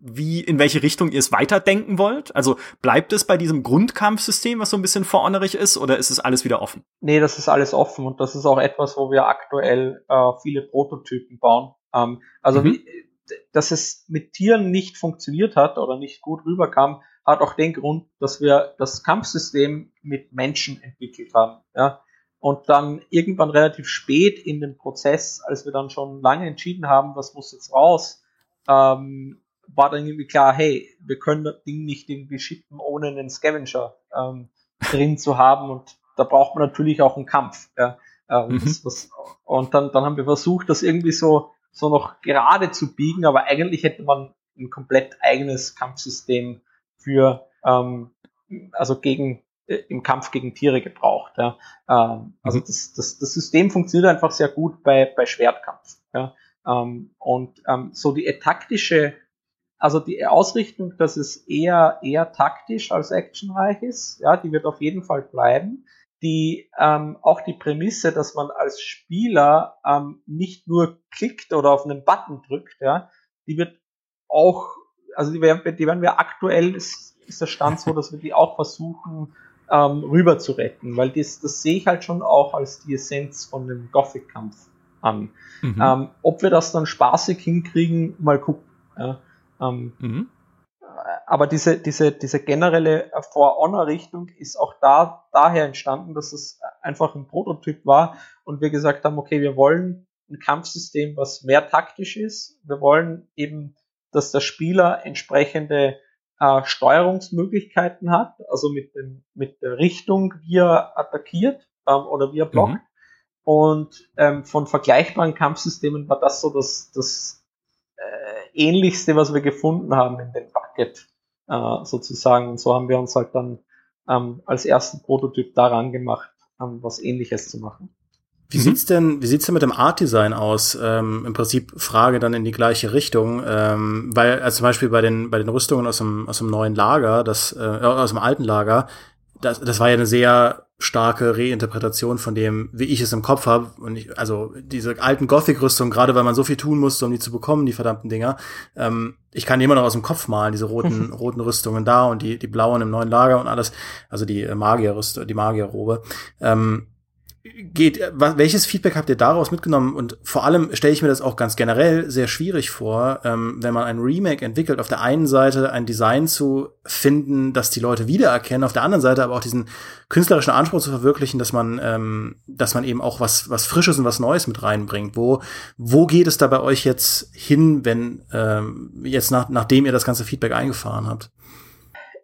wie, in welche Richtung ihr es weiterdenken wollt? Also bleibt es bei diesem Grundkampfsystem, was so ein bisschen verordnerig ist, oder ist es alles wieder offen? Nee, das ist alles offen und das ist auch etwas, wo wir aktuell äh, viele Prototypen bauen. Ähm, also mhm. wie, dass es mit Tieren nicht funktioniert hat oder nicht gut rüberkam, hat auch den Grund, dass wir das Kampfsystem mit Menschen entwickelt haben. Ja? und dann irgendwann relativ spät in den Prozess, als wir dann schon lange entschieden haben, was muss jetzt raus, ähm, war dann irgendwie klar, hey, wir können das Ding nicht irgendwie shippen, ohne einen Scavenger ähm, drin zu haben und da braucht man natürlich auch einen Kampf. Ja. Ähm, mhm. das, was, und dann, dann haben wir versucht, das irgendwie so, so noch gerade zu biegen, aber eigentlich hätte man ein komplett eigenes Kampfsystem für, ähm, also gegen, äh, im Kampf gegen Tiere gebraucht. Ja. Ähm, also mhm. das, das, das System funktioniert einfach sehr gut bei, bei Schwertkampf. Ja. Ähm, und ähm, so die taktische also die Ausrichtung, dass es eher, eher taktisch als actionreich ist, ja, die wird auf jeden Fall bleiben. Die, ähm, auch die Prämisse, dass man als Spieler ähm, nicht nur klickt oder auf einen Button drückt, ja, die wird auch, also die werden, die werden wir aktuell, ist, ist der Stand so, dass wir die auch versuchen, ähm, rüber zu retten, weil das, das sehe ich halt schon auch als die Essenz von dem Gothic-Kampf an. Mhm. Ähm, ob wir das dann spaßig hinkriegen, mal gucken. Ja. Ähm, mhm. Aber diese, diese, diese generelle For Honor-Richtung ist auch da, daher entstanden, dass es einfach ein Prototyp war und wir gesagt haben, okay, wir wollen ein Kampfsystem, was mehr taktisch ist. Wir wollen eben, dass der Spieler entsprechende äh, Steuerungsmöglichkeiten hat, also mit, dem, mit der Richtung, wie er attackiert ähm, oder wie er blockt. Mhm. Und ähm, von vergleichbaren Kampfsystemen war das so das, das ähnlichste, was wir gefunden haben in dem Bucket äh, sozusagen. Und so haben wir uns halt dann ähm, als ersten Prototyp daran gemacht, ähm, was ähnliches zu machen. Wie mhm. sieht's denn, wie sieht's denn mit dem Art Design aus? Ähm, Im Prinzip Frage dann in die gleiche Richtung, ähm, weil also zum Beispiel bei den bei den Rüstungen aus dem aus dem neuen Lager, das äh, aus dem alten Lager, das, das war ja eine sehr starke Reinterpretation von dem, wie ich es im Kopf habe. Und ich, also diese alten Gothic-Rüstungen, gerade weil man so viel tun musste, um die zu bekommen, die verdammten Dinger. Ähm, ich kann die immer noch aus dem Kopf malen, diese roten, roten Rüstungen da und die, die blauen im neuen Lager und alles. Also die Magierrüstung, die Magierrobe. Ähm, geht, welches Feedback habt ihr daraus mitgenommen? Und vor allem stelle ich mir das auch ganz generell sehr schwierig vor, ähm, wenn man ein Remake entwickelt, auf der einen Seite ein Design zu finden, das die Leute wiedererkennen, auf der anderen Seite aber auch diesen künstlerischen Anspruch zu verwirklichen, dass man, ähm, dass man eben auch was, was Frisches und was Neues mit reinbringt. Wo, wo geht es da bei euch jetzt hin, wenn ähm, jetzt nach, nachdem ihr das ganze Feedback eingefahren habt?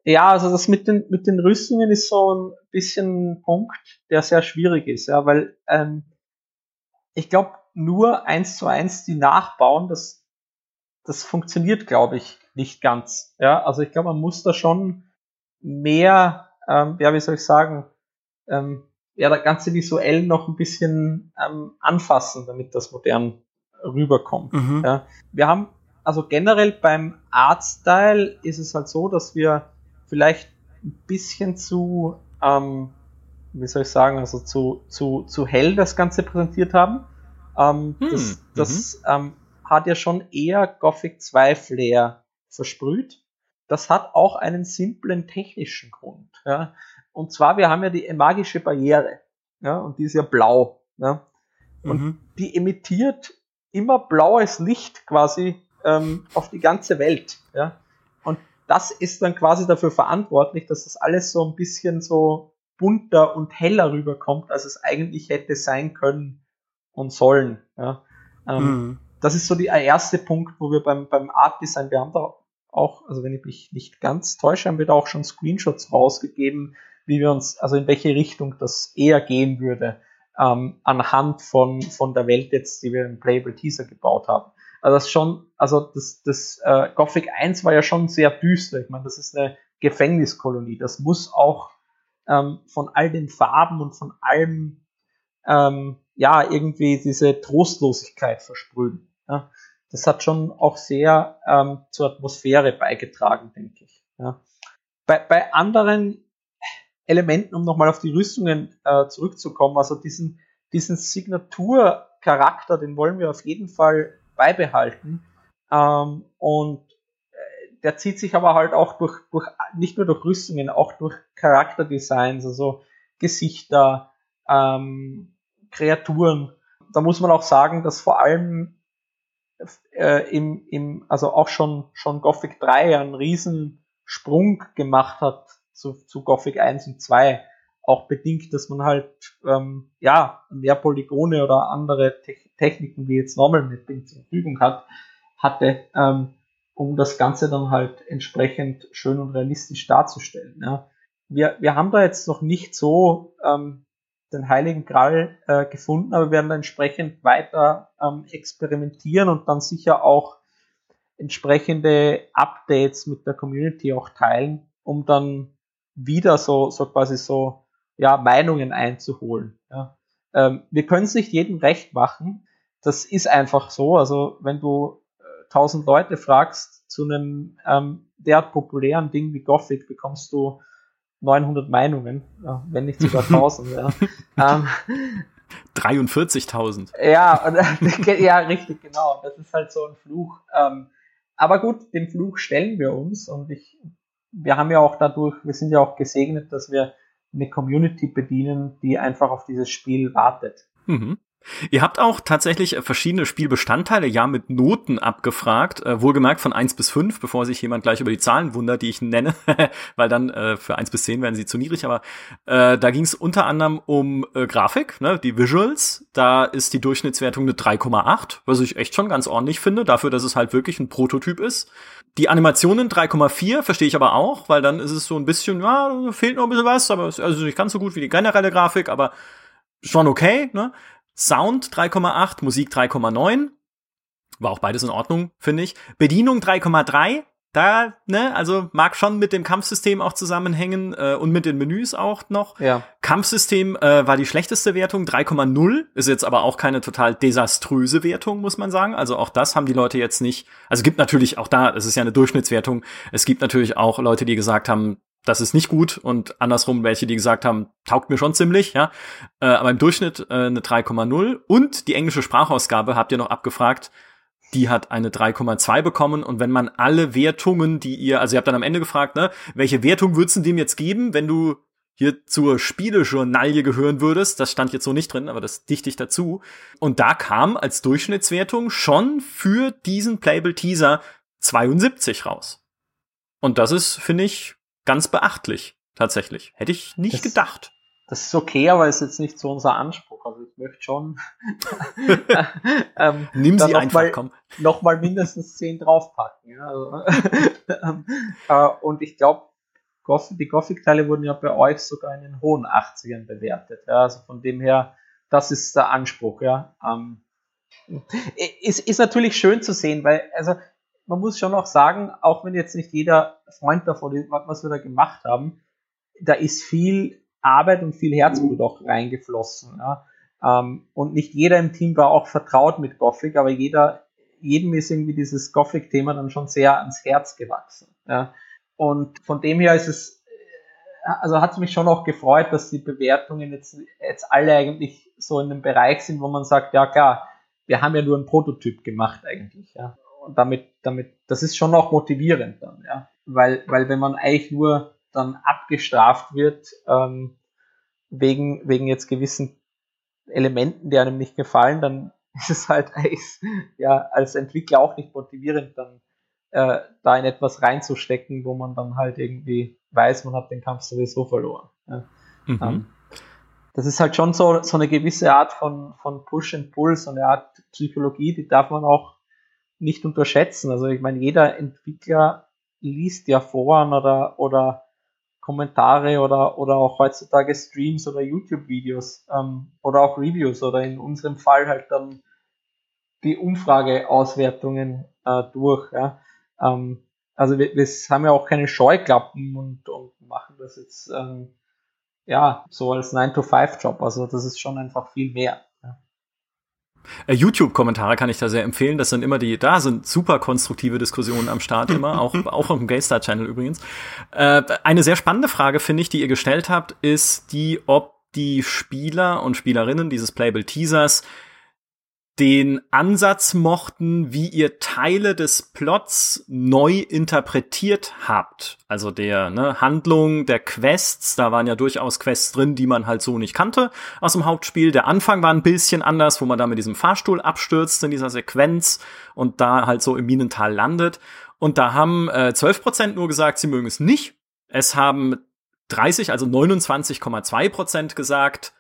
Ja, also das mit den, mit den Rüstungen ist so ein bisschen Punkt, der sehr schwierig ist, ja, weil ähm, ich glaube, nur eins zu eins die nachbauen, das, das funktioniert, glaube ich, nicht ganz. Ja, also ich glaube, man muss da schon mehr, ähm, ja, wie soll ich sagen, ähm, ja, das Ganze visuell noch ein bisschen ähm, anfassen, damit das modern rüberkommt. Mhm. Ja. Wir haben, also generell beim Artstyle ist es halt so, dass wir vielleicht ein bisschen zu, ähm, wie soll ich sagen, also zu, zu, zu hell das Ganze präsentiert haben. Ähm, hm, das das mhm. ähm, hat ja schon eher Gothic 2 Flair versprüht. Das hat auch einen simplen technischen Grund. Ja? Und zwar, wir haben ja die magische Barriere. Ja? Und die ist ja blau. Ja? Und mhm. die emittiert immer blaues Licht quasi ähm, auf die ganze Welt. Ja? das ist dann quasi dafür verantwortlich, dass das alles so ein bisschen so bunter und heller rüberkommt, als es eigentlich hätte sein können und sollen. Ja. Ähm, mhm. Das ist so der erste Punkt, wo wir beim, beim Art Design, wir haben da auch, also wenn ich mich nicht ganz täusche, haben wir da auch schon Screenshots rausgegeben, wie wir uns, also in welche Richtung das eher gehen würde, ähm, anhand von, von der Welt jetzt, die wir im Playable Teaser gebaut haben. Also das schon, also das, das äh, Gothic 1 war ja schon sehr düster. Ich meine, das ist eine Gefängniskolonie. Das muss auch ähm, von all den Farben und von allem ähm, ja irgendwie diese Trostlosigkeit versprühen. Ja? Das hat schon auch sehr ähm, zur Atmosphäre beigetragen, denke ich. Ja? Bei, bei anderen Elementen, um nochmal auf die Rüstungen äh, zurückzukommen, also diesen, diesen Signaturcharakter, den wollen wir auf jeden Fall beibehalten. Ähm, und der zieht sich aber halt auch durch, durch, nicht nur durch Rüstungen, auch durch Charakterdesigns, also Gesichter, ähm, Kreaturen. Da muss man auch sagen, dass vor allem äh, im, im, also auch schon, schon Gothic 3 einen riesen Sprung gemacht hat zu, zu Gothic 1 und 2. auch bedingt, dass man halt ähm, ja mehr Polygone oder andere Te Techniken wie jetzt Normal Mapping zur Verfügung hat, hatte, ähm, um das Ganze dann halt entsprechend schön und realistisch darzustellen. Ja. Wir, wir haben da jetzt noch nicht so ähm, den Heiligen Gral äh, gefunden, aber wir werden da entsprechend weiter ähm, experimentieren und dann sicher auch entsprechende Updates mit der Community auch teilen, um dann wieder so, so quasi so ja, Meinungen einzuholen. Ja. Ähm, wir können es nicht jedem recht machen. Das ist einfach so. Also wenn du tausend Leute fragst zu einem ähm, derart populären Ding wie Gothic, bekommst du 900 Meinungen, ja, wenn nicht sogar 1000. ja. ähm, 43.000. Ja, ja, richtig, genau. Das ist halt so ein Fluch. Ähm, aber gut, den Fluch stellen wir uns und ich, wir haben ja auch dadurch, wir sind ja auch gesegnet, dass wir eine Community bedienen, die einfach auf dieses Spiel wartet. Mhm. Ihr habt auch tatsächlich verschiedene Spielbestandteile ja mit Noten abgefragt, äh, wohlgemerkt von eins bis fünf, bevor sich jemand gleich über die Zahlen wundert, die ich nenne, weil dann äh, für eins bis zehn werden sie zu niedrig, aber äh, da ging es unter anderem um äh, Grafik, ne, die Visuals, da ist die Durchschnittswertung eine 3,8, was ich echt schon ganz ordentlich finde, dafür, dass es halt wirklich ein Prototyp ist. Die Animationen 3,4 verstehe ich aber auch, weil dann ist es so ein bisschen, ja, fehlt noch ein bisschen was, aber es ist also nicht ganz so gut wie die generelle Grafik, aber schon okay, ne? Sound 3,8, Musik 3,9. War auch beides in Ordnung, finde ich. Bedienung 3,3. Da, ne, also mag schon mit dem Kampfsystem auch zusammenhängen äh, und mit den Menüs auch noch. Ja. Kampfsystem äh, war die schlechteste Wertung, 3,0. Ist jetzt aber auch keine total desaströse Wertung, muss man sagen. Also auch das haben die Leute jetzt nicht. Also gibt natürlich auch da, es ist ja eine Durchschnittswertung. Es gibt natürlich auch Leute, die gesagt haben, das ist nicht gut und andersrum welche, die gesagt haben, taugt mir schon ziemlich, ja. Äh, aber im Durchschnitt äh, eine 3,0 und die englische Sprachausgabe habt ihr noch abgefragt, die hat eine 3,2 bekommen und wenn man alle Wertungen, die ihr, also ihr habt dann am Ende gefragt, ne, welche Wertung würdest du dem jetzt geben, wenn du hier zur Spielejournalie gehören würdest, das stand jetzt so nicht drin, aber das dichte ich dazu. Und da kam als Durchschnittswertung schon für diesen Playable Teaser 72 raus. Und das ist, finde ich, ganz beachtlich, tatsächlich. Hätte ich nicht das, gedacht. Das ist okay, aber ist jetzt nicht so unser Anspruch. Also ich möchte schon. ähm, Nimm sie einfach, mal, komm. Noch mal mindestens zehn draufpacken. Ja, also, ähm, äh, und ich glaube, die Gothic-Teile wurden ja bei euch sogar in den hohen 80ern bewertet. Ja, also von dem her, das ist der Anspruch. Ja. Ähm, ist, ist natürlich schön zu sehen, weil also man muss schon auch sagen, auch wenn jetzt nicht jeder Freund davon ist, was wir da gemacht haben, da ist viel Arbeit und viel Herzblut auch reingeflossen. Ja. Ähm, und nicht jeder im Team war auch vertraut mit Gothic, aber jeder, jedem ist irgendwie dieses Gothic-Thema dann schon sehr ans Herz gewachsen. Ja. Und von dem her ist es, äh, also hat es mich schon auch gefreut, dass die Bewertungen jetzt, jetzt alle eigentlich so in dem Bereich sind, wo man sagt, ja klar, wir haben ja nur einen Prototyp gemacht eigentlich. Ja damit, damit, das ist schon auch motivierend dann, ja. Weil, weil wenn man eigentlich nur dann abgestraft wird, ähm, wegen, wegen jetzt gewissen Elementen, die einem nicht gefallen, dann ist es halt eigentlich, ja, als Entwickler auch nicht motivierend, dann äh, da in etwas reinzustecken, wo man dann halt irgendwie weiß, man hat den Kampf sowieso verloren. Ja. Mhm. Ähm, das ist halt schon so, so eine gewisse Art von, von Push and Pull, so eine Art Psychologie, die darf man auch nicht unterschätzen. Also ich meine, jeder Entwickler liest ja Foren oder, oder Kommentare oder, oder auch heutzutage Streams oder YouTube-Videos ähm, oder auch Reviews oder in unserem Fall halt dann die Umfrageauswertungen äh, durch. Ja. Ähm, also wir, wir haben ja auch keine Scheuklappen und, und machen das jetzt ähm, ja so als 9-to-5-Job. Also das ist schon einfach viel mehr. Äh, YouTube-Kommentare kann ich da sehr empfehlen. Das sind immer die, da sind super konstruktive Diskussionen am Start immer, auch, auch auf dem Gaystar-Channel übrigens. Äh, eine sehr spannende Frage, finde ich, die ihr gestellt habt, ist die, ob die Spieler und Spielerinnen dieses Playable Teasers den Ansatz mochten, wie ihr Teile des Plots neu interpretiert habt. Also der ne, Handlung der Quests, da waren ja durchaus Quests drin, die man halt so nicht kannte aus dem Hauptspiel. Der Anfang war ein bisschen anders, wo man da mit diesem Fahrstuhl abstürzt in dieser Sequenz und da halt so im Minental landet. Und da haben äh, 12% nur gesagt, sie mögen es nicht. Es haben 30, also 29,2 Prozent gesagt,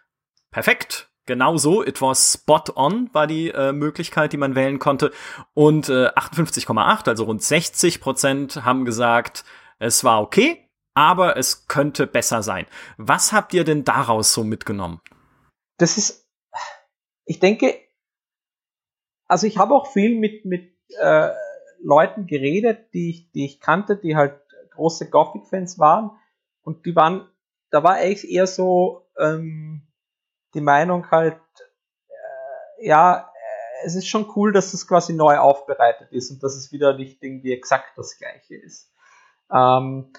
perfekt, genau so, it was spot on, war die äh, Möglichkeit, die man wählen konnte. Und äh, 58,8, also rund 60 Prozent haben gesagt, es war okay, aber es könnte besser sein. Was habt ihr denn daraus so mitgenommen? Das ist, ich denke, also ich habe auch viel mit, mit äh, Leuten geredet, die ich, die ich kannte, die halt große Gothic-Fans waren. Und die waren, da war eigentlich eher so ähm, die Meinung halt, äh, ja, äh, es ist schon cool, dass es quasi neu aufbereitet ist und dass es wieder nicht irgendwie exakt das gleiche ist. Ähm,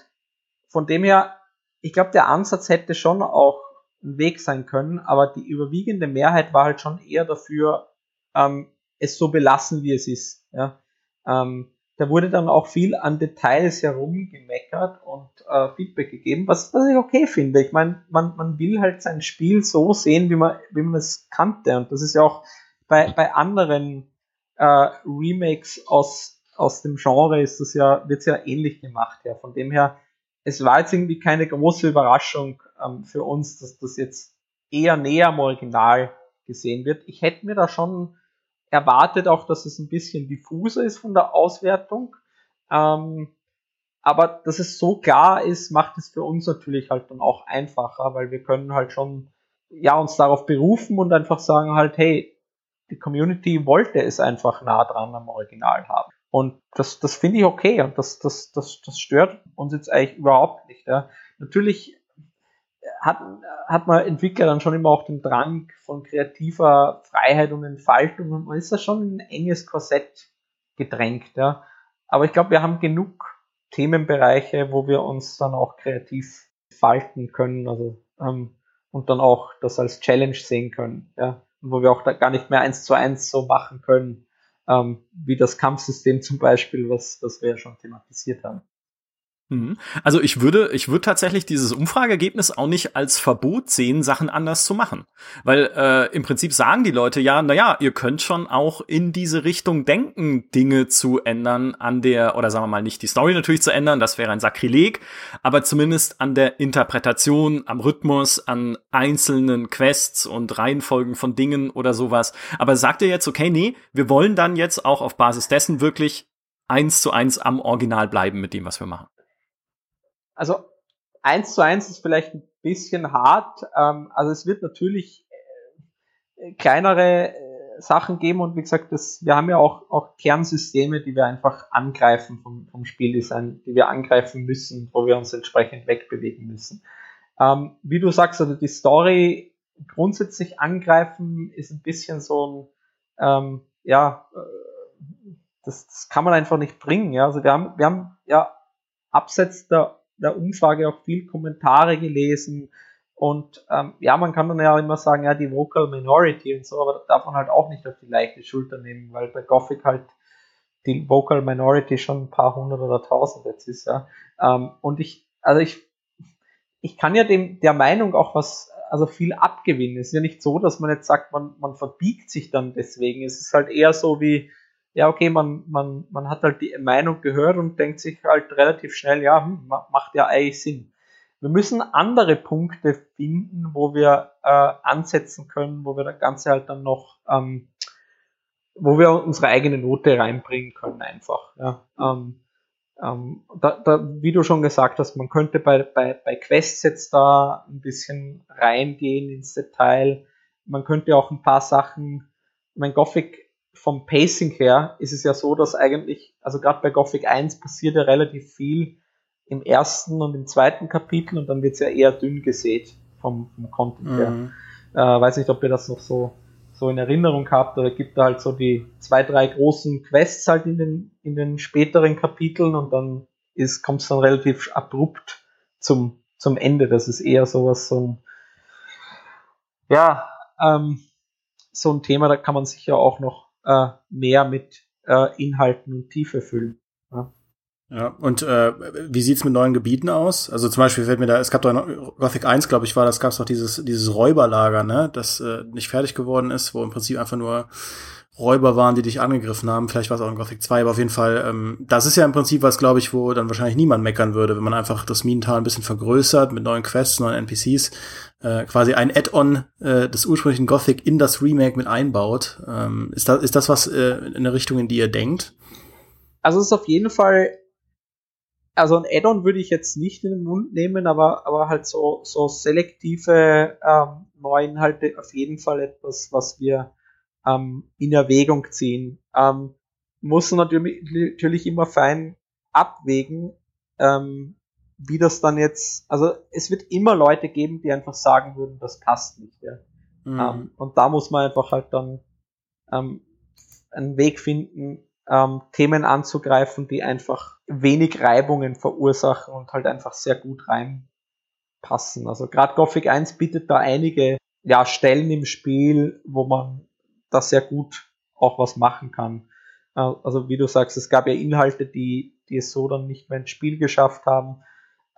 von dem her, ich glaube, der Ansatz hätte schon auch ein Weg sein können, aber die überwiegende Mehrheit war halt schon eher dafür, ähm, es so belassen, wie es ist. Ja? Ähm, da wurde dann auch viel an Details herumgemeckert und äh, Feedback gegeben, was, was ich okay finde. Ich meine, man, man will halt sein Spiel so sehen, wie man, wie man es kannte. Und das ist ja auch bei, bei anderen äh, Remakes aus, aus dem Genre ist das ja, wird es ja ähnlich gemacht. Ja. Von dem her, es war jetzt irgendwie keine große Überraschung ähm, für uns, dass das jetzt eher näher am Original gesehen wird. Ich hätte mir da schon erwartet auch, dass es ein bisschen diffuser ist von der Auswertung. Ähm, aber dass es so klar ist, macht es für uns natürlich halt dann auch einfacher, weil wir können halt schon ja uns darauf berufen und einfach sagen halt, hey, die Community wollte es einfach nah dran am Original haben. Und das, das finde ich okay und das, das, das, das stört uns jetzt eigentlich überhaupt nicht. Ja. Natürlich hat, hat man Entwickler dann schon immer auch den Drang von kreativer Freiheit und Entfaltung und man ist da schon in ein enges Korsett gedrängt. Ja. Aber ich glaube, wir haben genug Themenbereiche, wo wir uns dann auch kreativ falten können also, ähm, und dann auch das als Challenge sehen können. Ja. Und wo wir auch da gar nicht mehr eins zu eins so machen können, ähm, wie das Kampfsystem zum Beispiel, was, was wir ja schon thematisiert haben. Mhm. Also ich würde, ich würde tatsächlich dieses Umfrageergebnis auch nicht als Verbot sehen, Sachen anders zu machen. Weil äh, im Prinzip sagen die Leute ja, naja, ihr könnt schon auch in diese Richtung denken, Dinge zu ändern an der, oder sagen wir mal nicht die Story natürlich zu ändern, das wäre ein Sakrileg, aber zumindest an der Interpretation, am Rhythmus, an einzelnen Quests und Reihenfolgen von Dingen oder sowas. Aber sagt ihr jetzt, okay, nee, wir wollen dann jetzt auch auf Basis dessen wirklich eins zu eins am Original bleiben mit dem, was wir machen also eins zu eins ist vielleicht ein bisschen hart. Ähm, also es wird natürlich äh, kleinere äh, Sachen geben und wie gesagt, das, wir haben ja auch, auch Kernsysteme, die wir einfach angreifen vom, vom Spieldesign, die wir angreifen müssen, wo wir uns entsprechend wegbewegen müssen. Ähm, wie du sagst, also die Story grundsätzlich angreifen ist ein bisschen so ein, ähm, ja, äh, das, das kann man einfach nicht bringen. Ja? Also wir haben, wir haben ja abseits der der Umfrage auch viel Kommentare gelesen. Und ähm, ja, man kann dann ja immer sagen, ja, die Vocal Minority und so, aber darf man halt auch nicht auf die leichte Schulter nehmen, weil bei Gothic halt die Vocal Minority schon ein paar hundert oder tausend jetzt ist, ja. Ähm, und ich, also ich, ich kann ja dem, der Meinung auch was, also viel abgewinnen. Es ist ja nicht so, dass man jetzt sagt, man, man verbiegt sich dann deswegen. Es ist halt eher so wie, ja, okay, man, man, man hat halt die Meinung gehört und denkt sich halt relativ schnell, ja, hm, macht ja eigentlich Sinn. Wir müssen andere Punkte finden, wo wir äh, ansetzen können, wo wir das Ganze halt dann noch, ähm, wo wir unsere eigene Note reinbringen können einfach. Ja. Ähm, ähm, da, da, wie du schon gesagt hast, man könnte bei, bei, bei Quests jetzt da ein bisschen reingehen ins Detail. Man könnte auch ein paar Sachen, mein Gothic vom Pacing her ist es ja so, dass eigentlich, also gerade bei Gothic 1 passiert ja relativ viel im ersten und im zweiten Kapitel und dann wird es ja eher dünn gesät vom, vom Content mhm. her. Äh, weiß nicht, ob ihr das noch so, so in Erinnerung habt, oder gibt da halt so die zwei, drei großen Quests halt in den, in den späteren Kapiteln und dann kommt es dann relativ abrupt zum, zum Ende. Das ist eher sowas, so ein, ja, ähm, so ein Thema, da kann man sich ja auch noch äh, mehr mit äh, Inhalten und Tiefe füllen. Ja. Ja, und äh, wie sieht's mit neuen Gebieten aus? Also zum Beispiel fällt mir da, es gab doch Gothic 1, glaube ich, war das, gab's doch dieses, dieses Räuberlager, ne, das äh, nicht fertig geworden ist, wo im Prinzip einfach nur Räuber waren, die dich angegriffen haben. Vielleicht war es auch in Gothic 2, aber auf jeden Fall, ähm, das ist ja im Prinzip was, glaube ich, wo dann wahrscheinlich niemand meckern würde, wenn man einfach das Minental ein bisschen vergrößert mit neuen Quests, neuen NPCs, äh, quasi ein Add-on äh, des ursprünglichen Gothic in das Remake mit einbaut. Ähm, ist, das, ist das was äh, in der Richtung, in die ihr denkt? Also es ist auf jeden Fall also ein Add-on würde ich jetzt nicht in den Mund nehmen, aber, aber halt so, so selektive ähm, Neuinhalte auf jeden Fall etwas, was wir ähm, in Erwägung ziehen. Ähm, muss natürlich, natürlich immer fein abwägen, ähm, wie das dann jetzt, also es wird immer Leute geben, die einfach sagen würden, das passt nicht. Ja. Mhm. Ähm, und da muss man einfach halt dann ähm, einen Weg finden, ähm, Themen anzugreifen, die einfach wenig Reibungen verursachen und halt einfach sehr gut reinpassen. Also gerade Gothic 1 bietet da einige ja, Stellen im Spiel, wo man da sehr gut auch was machen kann. Äh, also wie du sagst, es gab ja Inhalte, die, die es so dann nicht mehr ins Spiel geschafft haben.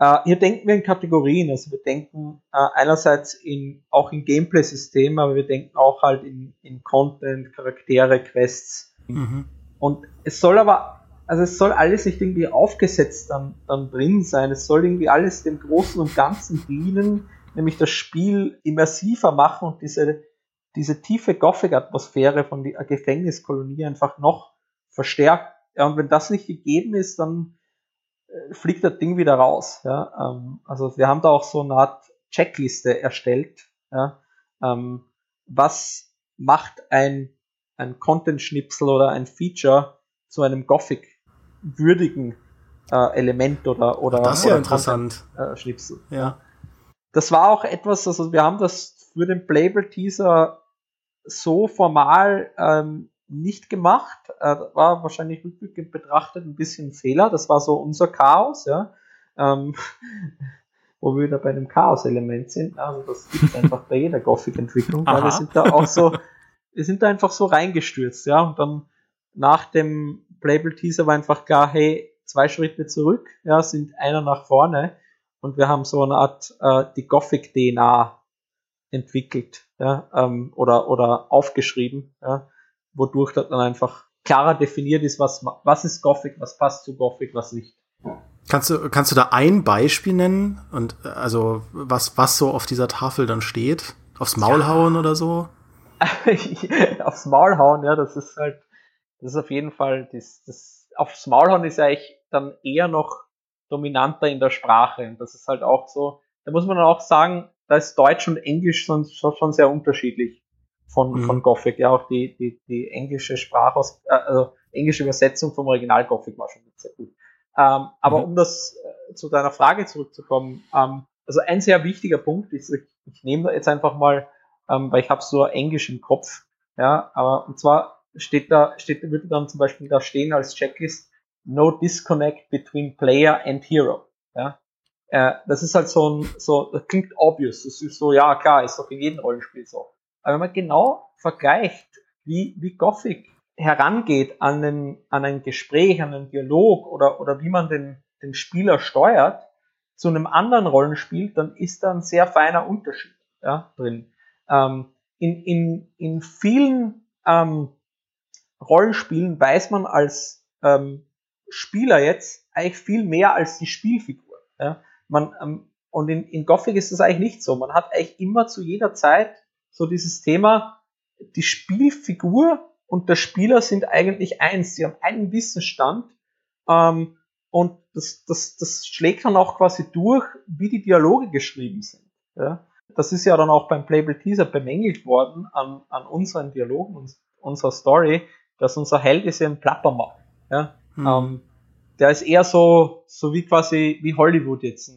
Uh, hier denken wir in Kategorien, also wir denken uh, einerseits in, auch in Gameplay-System, aber wir denken auch halt in, in Content, Charaktere, Quests. Mhm. Und es soll aber, also es soll alles nicht irgendwie aufgesetzt dann, dann drin sein. Es soll irgendwie alles dem Großen und Ganzen dienen, nämlich das Spiel immersiver machen und diese, diese tiefe Gothic-Atmosphäre von der Gefängniskolonie einfach noch verstärkt. Ja, und wenn das nicht gegeben ist, dann äh, fliegt das Ding wieder raus. Ja, ähm, also wir haben da auch so eine Art Checkliste erstellt. Ja, ähm, was macht ein ein Content-Schnipsel oder ein Feature zu einem Gothic-würdigen äh, Element oder oder das ist ja interessant äh, Schnipsel. Ja. Das war auch etwas, also wir haben das für den Playable Teaser so formal ähm, nicht gemacht. Äh, war wahrscheinlich rückwirkend betrachtet ein bisschen ein Fehler. Das war so unser Chaos, ja. Ähm, wo wir wieder bei einem Chaos-Element sind. Also das gibt einfach bei jeder Gothic-Entwicklung, weil wir sind da auch so wir sind da einfach so reingestürzt, ja, und dann nach dem Playable Teaser war einfach klar, hey, zwei Schritte zurück, ja, sind einer nach vorne und wir haben so eine Art äh, die Gothic DNA entwickelt, ja, ähm, oder oder aufgeschrieben, ja, wodurch das dann einfach klarer definiert ist, was was ist Gothic, was passt zu Gothic, was nicht. Kannst du, kannst du da ein Beispiel nennen und äh, also was, was so auf dieser Tafel dann steht? Aufs Maul ja. hauen oder so? aufs Maul hauen, ja, das ist halt, das ist auf jeden Fall, das, das, aufs Maul hauen ist ja eigentlich dann eher noch dominanter in der Sprache. Und das ist halt auch so, da muss man auch sagen, da ist Deutsch und Englisch schon, schon sehr unterschiedlich von, mhm. von Gothic. Ja, auch die, die, die englische Sprache, äh, also englische Übersetzung vom Original Gothic war schon sehr gut. Ähm, aber mhm. um das äh, zu deiner Frage zurückzukommen, ähm, also ein sehr wichtiger Punkt ist, ich, ich nehme jetzt einfach mal ähm, weil ich habe so Englisch im Kopf. Ja, aber und zwar steht da, steht, würde dann zum Beispiel da stehen als Checklist No disconnect between player and hero. Ja, äh, das ist halt so ein, so, das klingt obvious. Das ist so, ja klar, ist doch in jedem Rollenspiel so. Aber wenn man genau vergleicht, wie, wie Gothic herangeht an, einen, an ein Gespräch, an einen Dialog oder, oder wie man den, den Spieler steuert zu einem anderen Rollenspiel, dann ist da ein sehr feiner Unterschied ja, drin. Ähm, in, in, in vielen ähm, Rollenspielen weiß man als ähm, Spieler jetzt eigentlich viel mehr als die Spielfigur. Ja? Man, ähm, und in, in Gothic ist das eigentlich nicht so. Man hat eigentlich immer zu jeder Zeit so dieses Thema, die Spielfigur und der Spieler sind eigentlich eins. Sie haben einen Wissensstand ähm, und das, das, das schlägt dann auch quasi durch, wie die Dialoge geschrieben sind. Ja? das ist ja dann auch beim Playable Teaser bemängelt worden an, an unseren Dialogen und unserer Story, dass unser Held ist ja ein Plappermaul. Ja? Hm. Ähm, der ist eher so, so wie quasi, wie Hollywood jetzt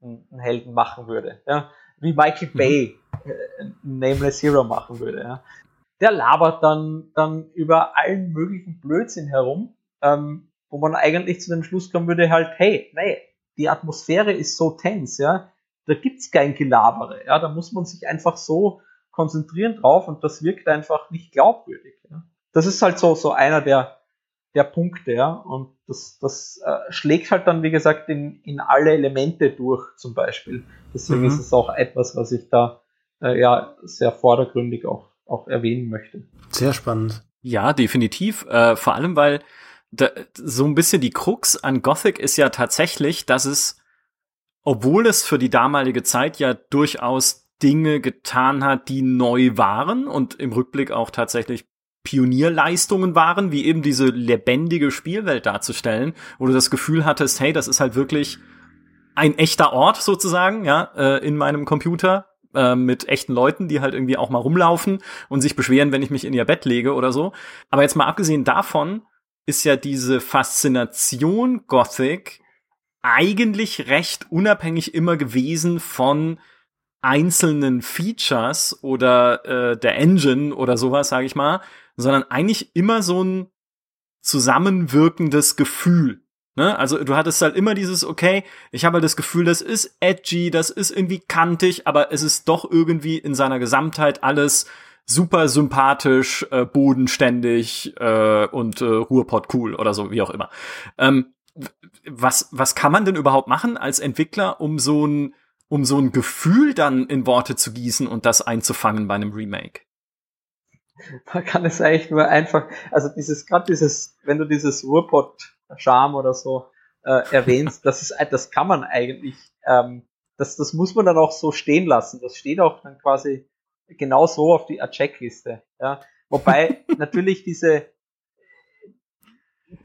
einen, einen Helden machen würde. Ja? Wie Michael mhm. Bay äh, Nameless Hero machen würde. Ja? Der labert dann, dann über allen möglichen Blödsinn herum, ähm, wo man eigentlich zu dem Schluss kommen würde, halt, hey, nee, die Atmosphäre ist so tense, ja, da gibt's kein Gelabere. Ja, da muss man sich einfach so konzentrieren drauf und das wirkt einfach nicht glaubwürdig. Ja. Das ist halt so, so einer der, der Punkte, ja. Und das, das äh, schlägt halt dann, wie gesagt, in, in alle Elemente durch, zum Beispiel. Deswegen mhm. ist es auch etwas, was ich da äh, ja sehr vordergründig auch, auch erwähnen möchte. Sehr spannend. Ja, definitiv. Äh, vor allem, weil da, so ein bisschen die Krux an Gothic ist ja tatsächlich, dass es, obwohl es für die damalige Zeit ja durchaus Dinge getan hat, die neu waren und im Rückblick auch tatsächlich Pionierleistungen waren, wie eben diese lebendige Spielwelt darzustellen, wo du das Gefühl hattest, hey, das ist halt wirklich ein echter Ort sozusagen, ja, äh, in meinem Computer äh, mit echten Leuten, die halt irgendwie auch mal rumlaufen und sich beschweren, wenn ich mich in ihr Bett lege oder so. Aber jetzt mal abgesehen davon ist ja diese Faszination Gothic eigentlich recht unabhängig immer gewesen von einzelnen Features oder äh, der Engine oder sowas, sage ich mal, sondern eigentlich immer so ein zusammenwirkendes Gefühl. Ne? Also du hattest halt immer dieses, okay, ich habe halt das Gefühl, das ist edgy, das ist irgendwie kantig, aber es ist doch irgendwie in seiner Gesamtheit alles super sympathisch, äh, bodenständig äh, und äh, Ruhrpott cool oder so, wie auch immer. Ähm, was, was kann man denn überhaupt machen als Entwickler, um so ein, um so ein Gefühl dann in Worte zu gießen und das einzufangen bei einem Remake? Man kann es eigentlich nur einfach, also dieses, gerade dieses, wenn du dieses Ruhrpott-Charme oder so äh, erwähnst, das ist, das kann man eigentlich, ähm, das, das muss man dann auch so stehen lassen. Das steht auch dann quasi genau so auf die Checkliste. Ja. Wobei natürlich diese,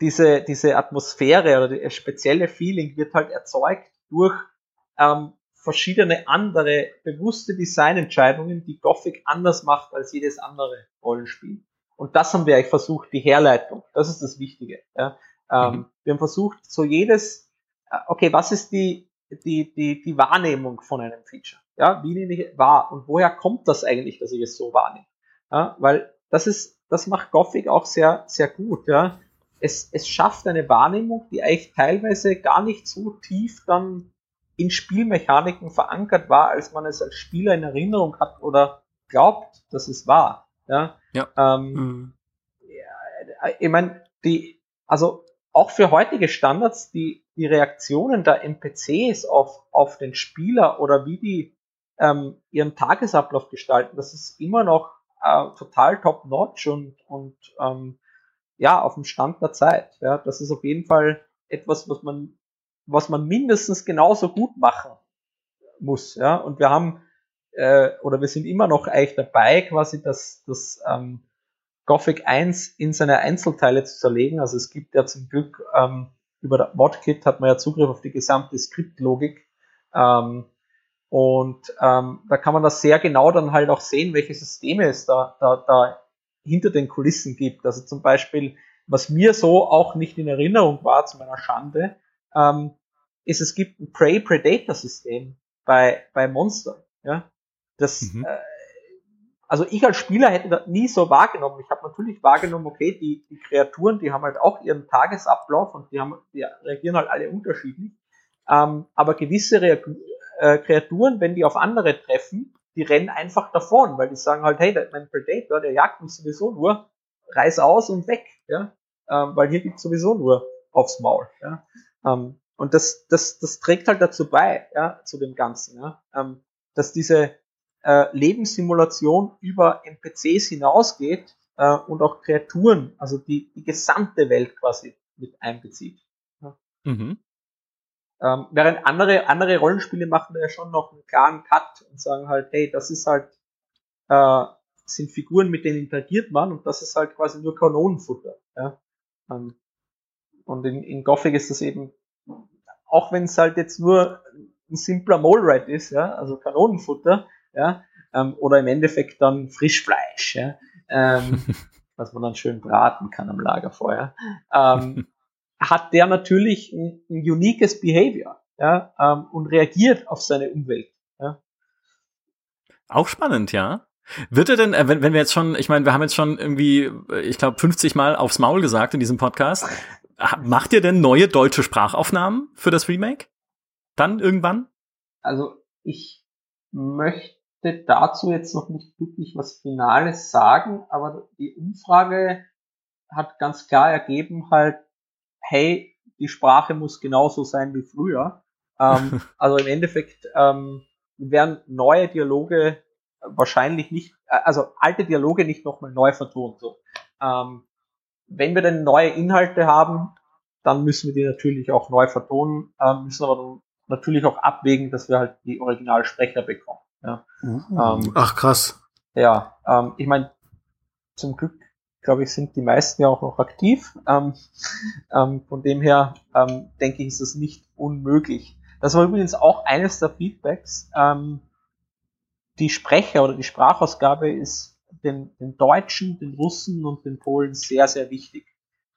diese, diese Atmosphäre oder das spezielle Feeling wird halt erzeugt durch ähm, verschiedene andere bewusste Designentscheidungen, die Gothic anders macht als jedes andere Rollenspiel. Und das haben wir eigentlich versucht, die Herleitung. Das ist das Wichtige. Ja. Ähm, mhm. Wir haben versucht, so jedes, äh, okay, was ist die, die, die, die Wahrnehmung von einem Feature? Ja, wie nehme ich wahr? Und woher kommt das eigentlich, dass ich es so wahrnehme? Ja, weil das ist, das macht Gothic auch sehr, sehr gut, ja. Es, es schafft eine Wahrnehmung, die eigentlich teilweise gar nicht so tief dann in Spielmechaniken verankert war, als man es als Spieler in Erinnerung hat oder glaubt, dass es war. Ja. ja. Ähm, mhm. ja ich meine, die, also auch für heutige Standards, die, die Reaktionen der NPCs auf, auf den Spieler oder wie die ähm, ihren Tagesablauf gestalten, das ist immer noch äh, total top-notch und, und ähm, ja, auf dem Stand der Zeit. Ja, das ist auf jeden Fall etwas, was man was man mindestens genauso gut machen muss. Ja? Und wir haben, äh, oder wir sind immer noch eigentlich dabei, quasi das, das ähm, Gothic 1 in seine Einzelteile zu zerlegen. Also es gibt ja zum Glück ähm, über der Modkit hat man ja Zugriff auf die gesamte Skriptlogik. Ähm, und ähm, da kann man das sehr genau dann halt auch sehen, welche Systeme es da, da, da hinter den Kulissen gibt. Also zum Beispiel, was mir so auch nicht in Erinnerung war, zu meiner Schande, ähm, ist, es gibt ein Prey-Predator-System bei, bei Monster. Ja? Das, mhm. äh, also ich als Spieler hätte das nie so wahrgenommen. Ich habe natürlich wahrgenommen, okay, die, die Kreaturen, die haben halt auch ihren Tagesablauf und die, haben, die reagieren halt alle unterschiedlich. Ähm, aber gewisse Re äh, Kreaturen, wenn die auf andere treffen, die rennen einfach davon, weil die sagen halt, hey, mein Predator, der jagt mich sowieso nur, reiß aus und weg, ja, ähm, weil hier gibt's sowieso nur aufs Maul, ja. Ähm, und das, das, das trägt halt dazu bei, ja, zu dem Ganzen, ja, ähm, dass diese äh, Lebenssimulation über NPCs hinausgeht äh, und auch Kreaturen, also die, die gesamte Welt quasi mit einbezieht. Ja. Mhm. Ähm, während andere, andere Rollenspiele machen da ja schon noch einen klaren Cut und sagen halt, hey, das ist halt, äh, sind Figuren, mit denen interagiert man und das ist halt quasi nur Kanonenfutter. Ja? Ähm, und in, in Gothic ist das eben auch wenn es halt jetzt nur ein simpler Mole ist, ja, also Kanonenfutter, ja, ähm, oder im Endeffekt dann Frischfleisch, ja, ähm, was man dann schön braten kann am Lagerfeuer, ähm, hat der natürlich ein, ein uniques Behavior, ja, ähm, und reagiert auf seine Umwelt, ja. Auch spannend, ja. Wird er denn, äh, wenn, wenn wir jetzt schon, ich meine, wir haben jetzt schon irgendwie, ich glaube, 50 Mal aufs Maul gesagt in diesem Podcast. Macht ihr denn neue deutsche Sprachaufnahmen für das Remake? Dann irgendwann? Also ich möchte dazu jetzt noch nicht wirklich was Finales sagen, aber die Umfrage hat ganz klar ergeben halt, hey, die Sprache muss genauso sein wie früher. Ähm, also im Endeffekt ähm, werden neue Dialoge wahrscheinlich nicht, äh, also alte Dialoge nicht nochmal neu vertont. So. Ähm, wenn wir denn neue Inhalte haben, dann müssen wir die natürlich auch neu vertonen, ähm, müssen aber dann natürlich auch abwägen, dass wir halt die Originalsprecher bekommen. Ja. Uh, ähm, ach krass. Ja, ähm, ich meine, zum Glück, glaube ich, sind die meisten ja auch noch aktiv. Ähm, ähm, von dem her ähm, denke ich, ist das nicht unmöglich. Das war übrigens auch eines der Feedbacks. Ähm, die Sprecher oder die Sprachausgabe ist den, den Deutschen, den Russen und den Polen sehr, sehr wichtig.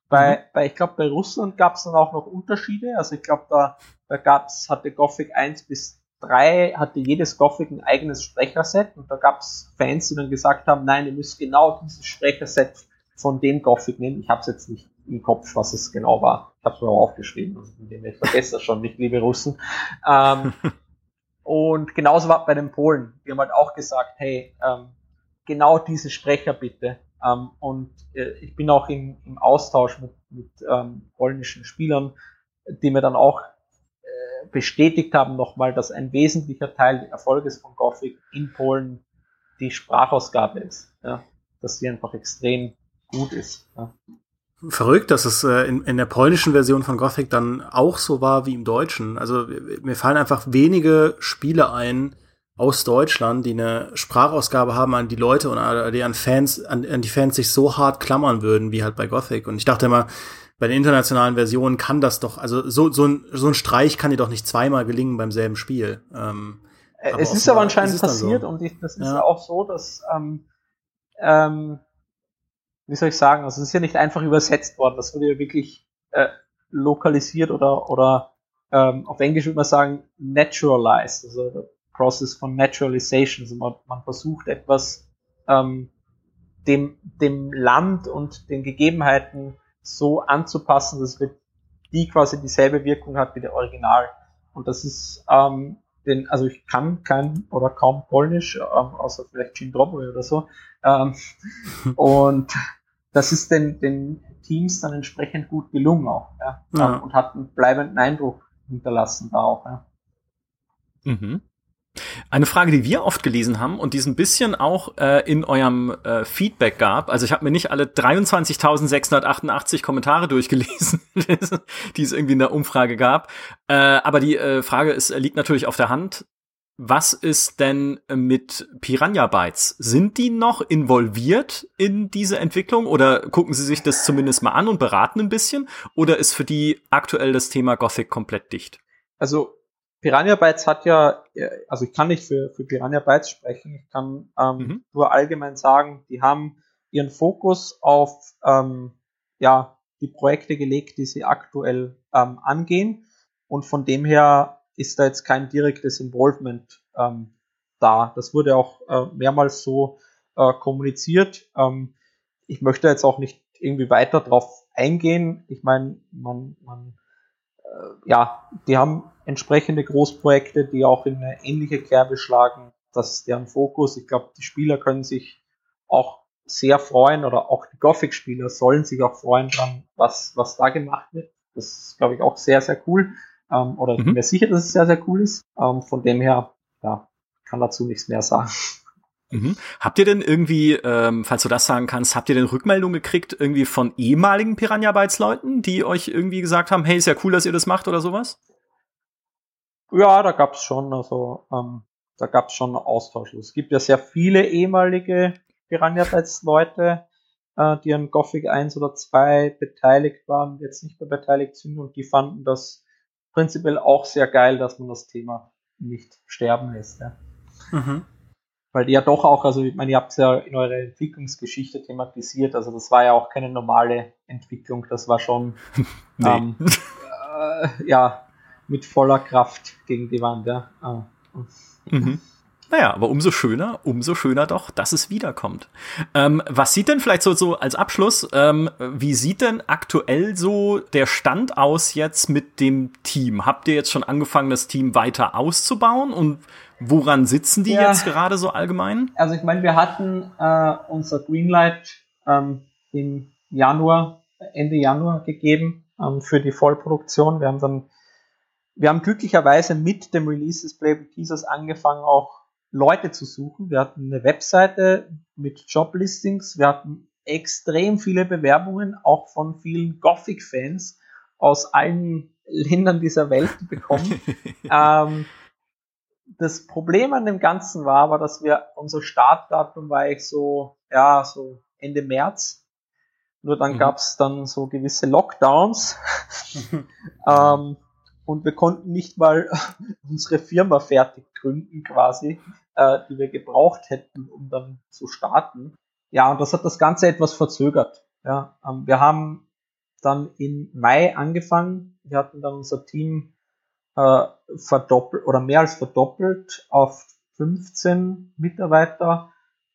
Bei, mhm. bei ich glaube, bei Russland gab es dann auch noch Unterschiede. Also ich glaube, da, da gab's, hatte Gothic 1 bis 3, hatte jedes Gothic ein eigenes Sprecherset und da gab es Fans, die dann gesagt haben, nein, ihr müsst genau dieses Sprecherset von dem Gothic nehmen. Ich habe es jetzt nicht im Kopf, was es genau war. Ich habe es mir auch aufgeschrieben, also ich vergesse das schon nicht, liebe Russen. Ähm, und genauso war bei den Polen. Die haben halt auch gesagt, hey, ähm, genau diese Sprecher bitte. Ähm, und äh, ich bin auch im, im Austausch mit, mit ähm, polnischen Spielern, die mir dann auch äh, bestätigt haben nochmal, dass ein wesentlicher Teil des Erfolges von Gothic in Polen die Sprachausgabe ist. Ja? Dass sie einfach extrem gut ist. Ja? Verrückt, dass es äh, in, in der polnischen Version von Gothic dann auch so war wie im Deutschen. Also mir fallen einfach wenige Spiele ein aus Deutschland, die eine Sprachausgabe haben, an die Leute und die an Fans, an, an die Fans sich so hart klammern würden, wie halt bei Gothic. Und ich dachte immer, bei den internationalen Versionen kann das doch, also so, so, ein, so ein Streich kann dir doch nicht zweimal gelingen beim selben Spiel. Ähm, es ist aber anscheinend passiert so. und ich, das ist ja. auch so, dass ähm, ähm, wie soll ich sagen, also es ist ja nicht einfach übersetzt worden, das wurde ja wirklich äh, lokalisiert oder, oder ähm, auf Englisch würde man sagen naturalized, also Process von Naturalization. Also man, man versucht etwas ähm, dem, dem Land und den Gegebenheiten so anzupassen, dass die quasi dieselbe Wirkung hat wie der Original. Und das ist ähm, den, also ich kann kein oder kaum Polnisch, ähm, außer vielleicht dobry oder so. Ähm, und das ist den, den Teams dann entsprechend gut gelungen auch, ja. ja. Und hat einen bleibenden Eindruck hinterlassen da auch, ja. Mhm. Eine Frage, die wir oft gelesen haben und die es ein bisschen auch äh, in eurem äh, Feedback gab. Also ich habe mir nicht alle 23.688 Kommentare durchgelesen, die es irgendwie in der Umfrage gab. Äh, aber die äh, Frage ist, liegt natürlich auf der Hand. Was ist denn mit Piranha Bytes? Sind die noch involviert in diese Entwicklung oder gucken Sie sich das zumindest mal an und beraten ein bisschen? Oder ist für die aktuell das Thema Gothic komplett dicht? Also Piranha Bytes hat ja, also ich kann nicht für, für Piranha Bytes sprechen, ich kann ähm, mhm. nur allgemein sagen, die haben ihren Fokus auf ähm, ja, die Projekte gelegt, die sie aktuell ähm, angehen. Und von dem her ist da jetzt kein direktes Involvement ähm, da. Das wurde auch äh, mehrmals so äh, kommuniziert. Ähm, ich möchte jetzt auch nicht irgendwie weiter drauf eingehen. Ich meine, man, man äh, ja, die haben entsprechende Großprojekte, die auch in eine ähnliche Kerbe schlagen. Das ist deren Fokus. Ich glaube, die Spieler können sich auch sehr freuen oder auch die Gothic-Spieler sollen sich auch freuen dran, was, was da gemacht wird. Das ist, glaube ich, auch sehr, sehr cool. Ähm, oder ich bin mhm. mir sicher, dass es sehr, sehr cool ist. Ähm, von dem her, ja, kann dazu nichts mehr sagen. Mhm. Habt ihr denn irgendwie, ähm, falls du das sagen kannst, habt ihr denn Rückmeldungen gekriegt irgendwie von ehemaligen Piranha Bytes Leuten, die euch irgendwie gesagt haben, hey, ist ja cool, dass ihr das macht oder sowas? Ja, da gab's schon, also ähm, da gab's schon Austausch. Es gibt ja sehr viele ehemalige Piranha Bytes Leute, äh, die an Gothic 1 oder 2 beteiligt waren, jetzt nicht mehr beteiligt sind und die fanden das prinzipiell auch sehr geil, dass man das Thema nicht sterben lässt. Ja. Mhm. Weil ja doch auch, also ich meine, ihr habt es ja in eurer Entwicklungsgeschichte thematisiert, also das war ja auch keine normale Entwicklung, das war schon nee. ähm, äh, ja mit voller Kraft gegen die Wand. Ja. Ah. Mhm. Naja, aber umso schöner, umso schöner doch, dass es wiederkommt. Ähm, was sieht denn vielleicht so, so als Abschluss, ähm, wie sieht denn aktuell so der Stand aus jetzt mit dem Team? Habt ihr jetzt schon angefangen, das Team weiter auszubauen und woran sitzen die ja. jetzt gerade so allgemein? Also ich meine, wir hatten äh, unser Greenlight ähm, im Januar, Ende Januar gegeben ähm, für die Vollproduktion. Wir haben dann, wir haben glücklicherweise mit dem Release des Playable Teasers angefangen, auch Leute zu suchen. Wir hatten eine Webseite mit Joblistings, wir hatten extrem viele Bewerbungen, auch von vielen Gothic-Fans aus allen Ländern dieser Welt bekommen. ähm, das Problem an dem Ganzen war, war, dass wir unser Startdatum war ich so, ja, so Ende März. Nur dann mhm. gab es dann so gewisse Lockdowns. ähm, und wir konnten nicht mal unsere Firma fertig gründen, quasi, äh, die wir gebraucht hätten, um dann zu starten. Ja, und das hat das Ganze etwas verzögert. Ja, ähm, wir haben dann im Mai angefangen. Wir hatten dann unser Team äh, verdoppelt oder mehr als verdoppelt auf 15 Mitarbeiter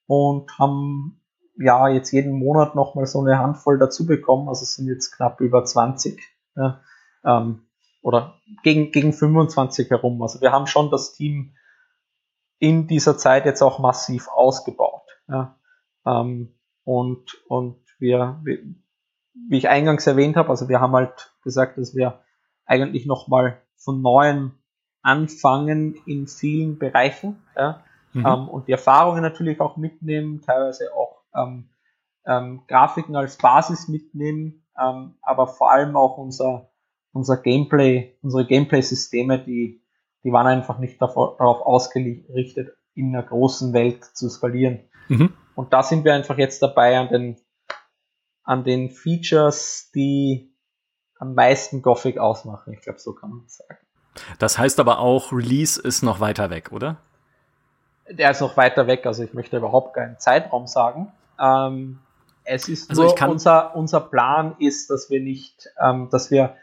und haben ja jetzt jeden Monat nochmal so eine Handvoll dazu bekommen. Also es sind jetzt knapp über 20 ja, ähm, oder gegen, gegen 25 herum. Also wir haben schon das Team in dieser Zeit jetzt auch massiv ausgebaut. Ja. Ähm, und, und wir, wie ich eingangs erwähnt habe, also wir haben halt gesagt, dass wir eigentlich nochmal von neuem anfangen in vielen Bereichen ja, mhm. ähm, und die Erfahrungen natürlich auch mitnehmen, teilweise auch ähm, ähm, Grafiken als Basis mitnehmen, ähm, aber vor allem auch unser, unser Gameplay, unsere Gameplay-Systeme, die, die waren einfach nicht darauf, ausgerichtet, in einer großen Welt zu skalieren. Mhm. Und da sind wir einfach jetzt dabei an den, an den Features, die am meisten Gothic ausmachen. Ich glaube, so kann man sagen. Das heißt aber auch, Release ist noch weiter weg, oder? Der ist noch weiter weg, also ich möchte überhaupt keinen Zeitraum sagen. Ähm, es ist also nur unser, unser Plan ist, dass wir nicht, ähm, dass wir,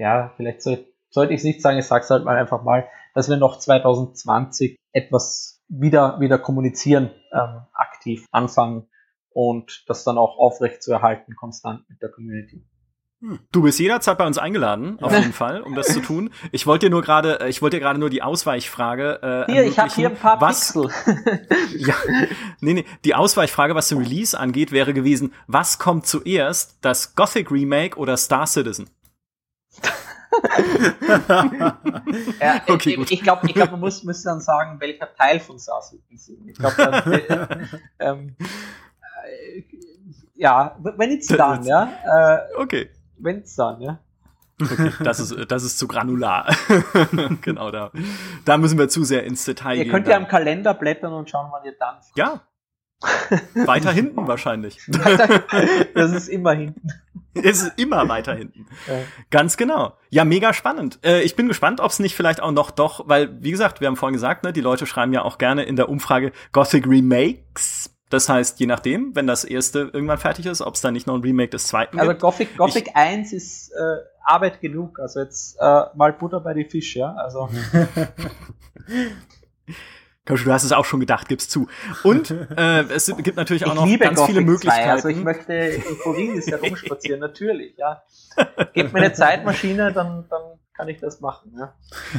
ja, vielleicht soll, sollte ich es nicht sagen, ich sage es halt mal einfach mal, dass wir noch 2020 etwas wieder, wieder kommunizieren, ähm, aktiv anfangen und das dann auch aufrecht zu erhalten, konstant mit der Community. Du bist jederzeit bei uns eingeladen, auf jeden Fall, um das zu tun. Ich wollte dir nur gerade, äh, ich wollte dir gerade nur die Ausweichfrage. Äh, hier, ich habe hier ein paar was, Pixel. ja, nee, nee, die Ausweichfrage, was den Release angeht, wäre gewesen: Was kommt zuerst, das Gothic Remake oder Star Citizen? ja, okay, ich, ich glaube, ich glaub, man muss, muss dann sagen, welcher Teil von Star Citizen. Ich glaube, äh, ähm, äh, ja, wenn it's done, ja. Äh, okay wenn's dann, ja. Okay, das ist, das ist zu granular. genau, da, da müssen wir zu sehr ins Detail ihr gehen. Ihr könnt ja am Kalender blättern und schauen, wann ihr dann. Ja. weiter hinten wahrscheinlich. das ist immer hinten. Es ist immer weiter hinten. Ja. Ganz genau. Ja, mega spannend. Äh, ich bin gespannt, ob es nicht vielleicht auch noch doch, weil, wie gesagt, wir haben vorhin gesagt, ne, die Leute schreiben ja auch gerne in der Umfrage Gothic Remakes das heißt, je nachdem, wenn das erste irgendwann fertig ist, ob es dann nicht noch ein Remake des zweiten also gibt. Also Gothic, Gothic ich, 1 ist äh, Arbeit genug. Also jetzt äh, mal Butter bei die Fische, ja. Also. Du hast es auch schon gedacht, gib's zu. Und äh, es gibt natürlich auch noch ganz Gothic viele Möglichkeiten. 2. Also ich möchte in Porinis herumspazieren, natürlich, ja. Gebt mir eine Zeitmaschine, dann, dann kann ich das machen. Ja.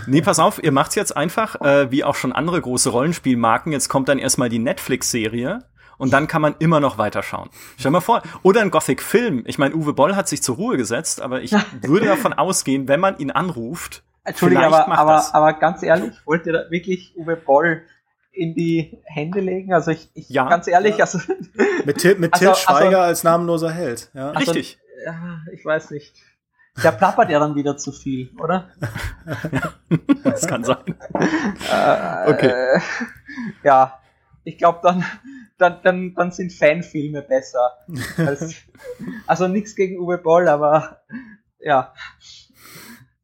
Nee, pass auf, ihr macht's jetzt einfach, äh, wie auch schon andere große Rollenspielmarken. Jetzt kommt dann erstmal die Netflix-Serie und dann kann man immer noch weiterschauen. Stell mal vor, oder ein Gothic-Film. Ich meine, Uwe Boll hat sich zur Ruhe gesetzt, aber ich würde davon ausgehen, wenn man ihn anruft, Entschuldigung, aber, aber, aber ganz ehrlich, wollt ihr da wirklich Uwe Boll in die Hände legen? Also ich, ich ja, ganz ehrlich, ja. also mit Til, mit Til also, Schweiger also, als namenloser Held. Ja. Also, Richtig. Ja, ich weiß nicht. Der plappert ja dann wieder zu viel, oder? das kann sein. Äh, okay. Äh, ja, ich glaube dann, dann, dann, dann sind Fanfilme besser. Als, also nichts gegen Uwe Boll, aber ja.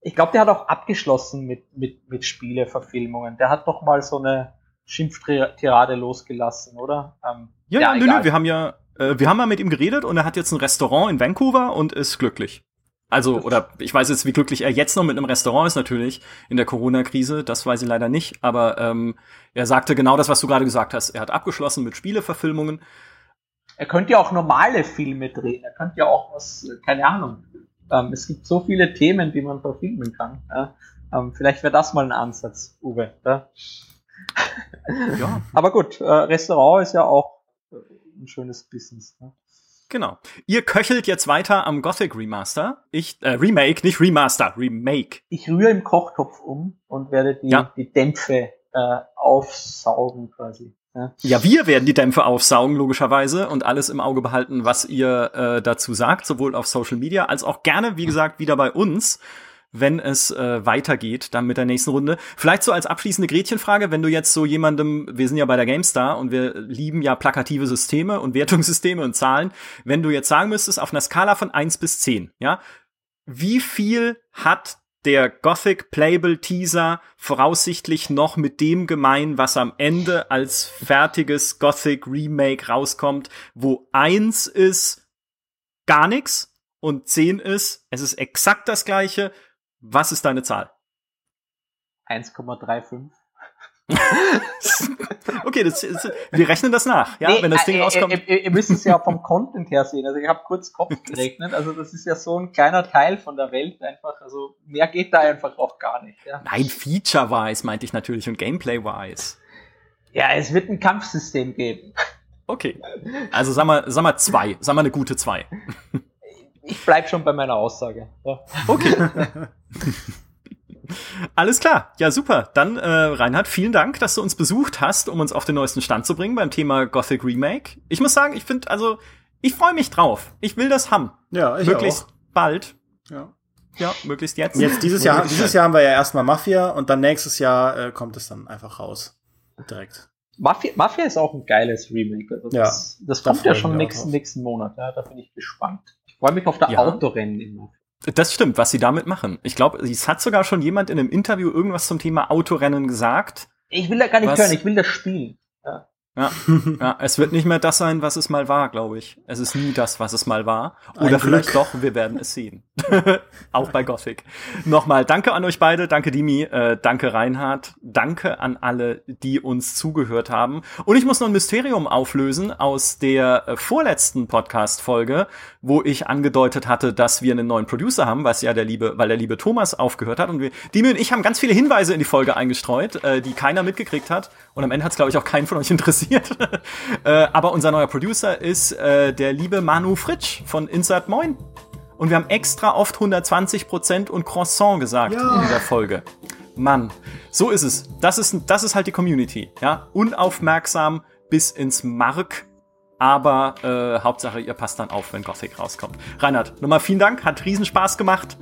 Ich glaube, der hat auch abgeschlossen mit, mit, mit Spieleverfilmungen. Der hat doch mal so eine Schimpftirade losgelassen, oder? Ähm, ja, ja, nö, nö, wir haben ja, äh, wir haben mal mit ihm geredet und er hat jetzt ein Restaurant in Vancouver und ist glücklich. Also, oder ich weiß jetzt, wie glücklich er jetzt noch mit einem Restaurant ist, natürlich in der Corona-Krise, das weiß ich leider nicht, aber ähm, er sagte genau das, was du gerade gesagt hast. Er hat abgeschlossen mit Spieleverfilmungen. Er könnte ja auch normale Filme drehen, er könnte ja auch was, keine Ahnung. Ähm, es gibt so viele Themen, die man verfilmen kann. Ja? Ähm, vielleicht wäre das mal ein Ansatz, Uwe. Ja? Ja. Aber gut, äh, Restaurant ist ja auch äh, ein schönes Business. Ne? Genau. Ihr köchelt jetzt weiter am Gothic Remaster. Ich, äh, Remake, nicht Remaster, Remake. Ich rühre im Kochtopf um und werde die, ja. die Dämpfe äh, aufsaugen quasi. Ja. ja, wir werden die Dämpfe aufsaugen, logischerweise, und alles im Auge behalten, was ihr äh, dazu sagt, sowohl auf Social Media als auch gerne, wie gesagt, wieder bei uns wenn es äh, weitergeht, dann mit der nächsten Runde. Vielleicht so als abschließende Gretchenfrage, wenn du jetzt so jemandem, wir sind ja bei der GameStar und wir lieben ja plakative Systeme und Wertungssysteme und Zahlen, wenn du jetzt sagen müsstest, auf einer Skala von eins bis zehn, ja, wie viel hat der Gothic Playable Teaser voraussichtlich noch mit dem gemein, was am Ende als fertiges Gothic Remake rauskommt, wo eins ist gar nichts und zehn ist, es ist exakt das gleiche was ist deine Zahl? 1,35. okay, das, das, wir rechnen das nach, ja, nee, wenn das Ding äh, rauskommt. Ihr, ihr, ihr müsst es ja vom Content her sehen. Also ich habe kurz Kopf gerechnet. Also das ist ja so ein kleiner Teil von der Welt einfach. Also mehr geht da einfach auch gar nicht. Ja. Nein, Feature-wise meinte ich natürlich und Gameplay-wise. Ja, es wird ein Kampfsystem geben. Okay. Also sag mal, sag mal zwei. Sag mal eine gute zwei. Ich bleib schon bei meiner Aussage. Ja. Okay. Alles klar. Ja, super. Dann, äh, Reinhard, vielen Dank, dass du uns besucht hast, um uns auf den neuesten Stand zu bringen beim Thema Gothic Remake. Ich muss sagen, ich finde, also, ich freue mich drauf. Ich will das haben. Ja, ich Möglichst auch. bald. Ja. Ja, möglichst jetzt. Jetzt dieses Jahr, dieses Jahr haben wir ja erstmal Mafia und dann nächstes Jahr äh, kommt es dann einfach raus. Direkt. Mafia, Mafia ist auch ein geiles Remake. Also das, ja, das kommt ja schon nächsten, nächsten Monat. Ja, da bin ich gespannt freue mich auf der ja. Autorennen immer. Das stimmt, was sie damit machen. Ich glaube, es hat sogar schon jemand in einem Interview irgendwas zum Thema Autorennen gesagt. Ich will da gar nicht hören, ich will das spielen. Ja. Ja, ja, es wird nicht mehr das sein, was es mal war, glaube ich. Es ist nie das, was es mal war. Oder vielleicht doch, wir werden es sehen. Auch bei Gothic. Nochmal, danke an euch beide, danke Dimi, äh, danke Reinhard, danke an alle, die uns zugehört haben. Und ich muss noch ein Mysterium auflösen aus der äh, vorletzten Podcast-Folge, wo ich angedeutet hatte, dass wir einen neuen Producer haben, was ja der liebe, weil der liebe Thomas aufgehört hat. Und wir, Dimi und ich haben ganz viele Hinweise in die Folge eingestreut, äh, die keiner mitgekriegt hat. Und am Ende hat es, glaube ich, auch keinen von euch interessiert äh, aber unser neuer Producer ist äh, der liebe Manu Fritsch von Insert Moin. Und wir haben extra oft 120% und Croissant gesagt ja. in der Folge. Mann, so ist es. Das ist, das ist halt die Community. Ja, unaufmerksam bis ins Mark. Aber äh, Hauptsache, ihr passt dann auf, wenn Gothic rauskommt. Reinhard, nochmal vielen Dank, hat riesen Spaß gemacht.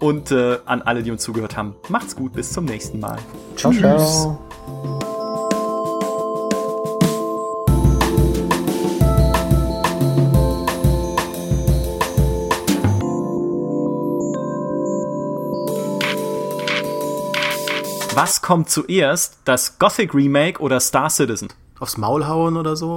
Und äh, an alle, die uns zugehört haben, macht's gut, bis zum nächsten Mal. Ciao, Tschüss. ciao. Was kommt zuerst, das Gothic Remake oder Star Citizen? Aufs Maul hauen oder so?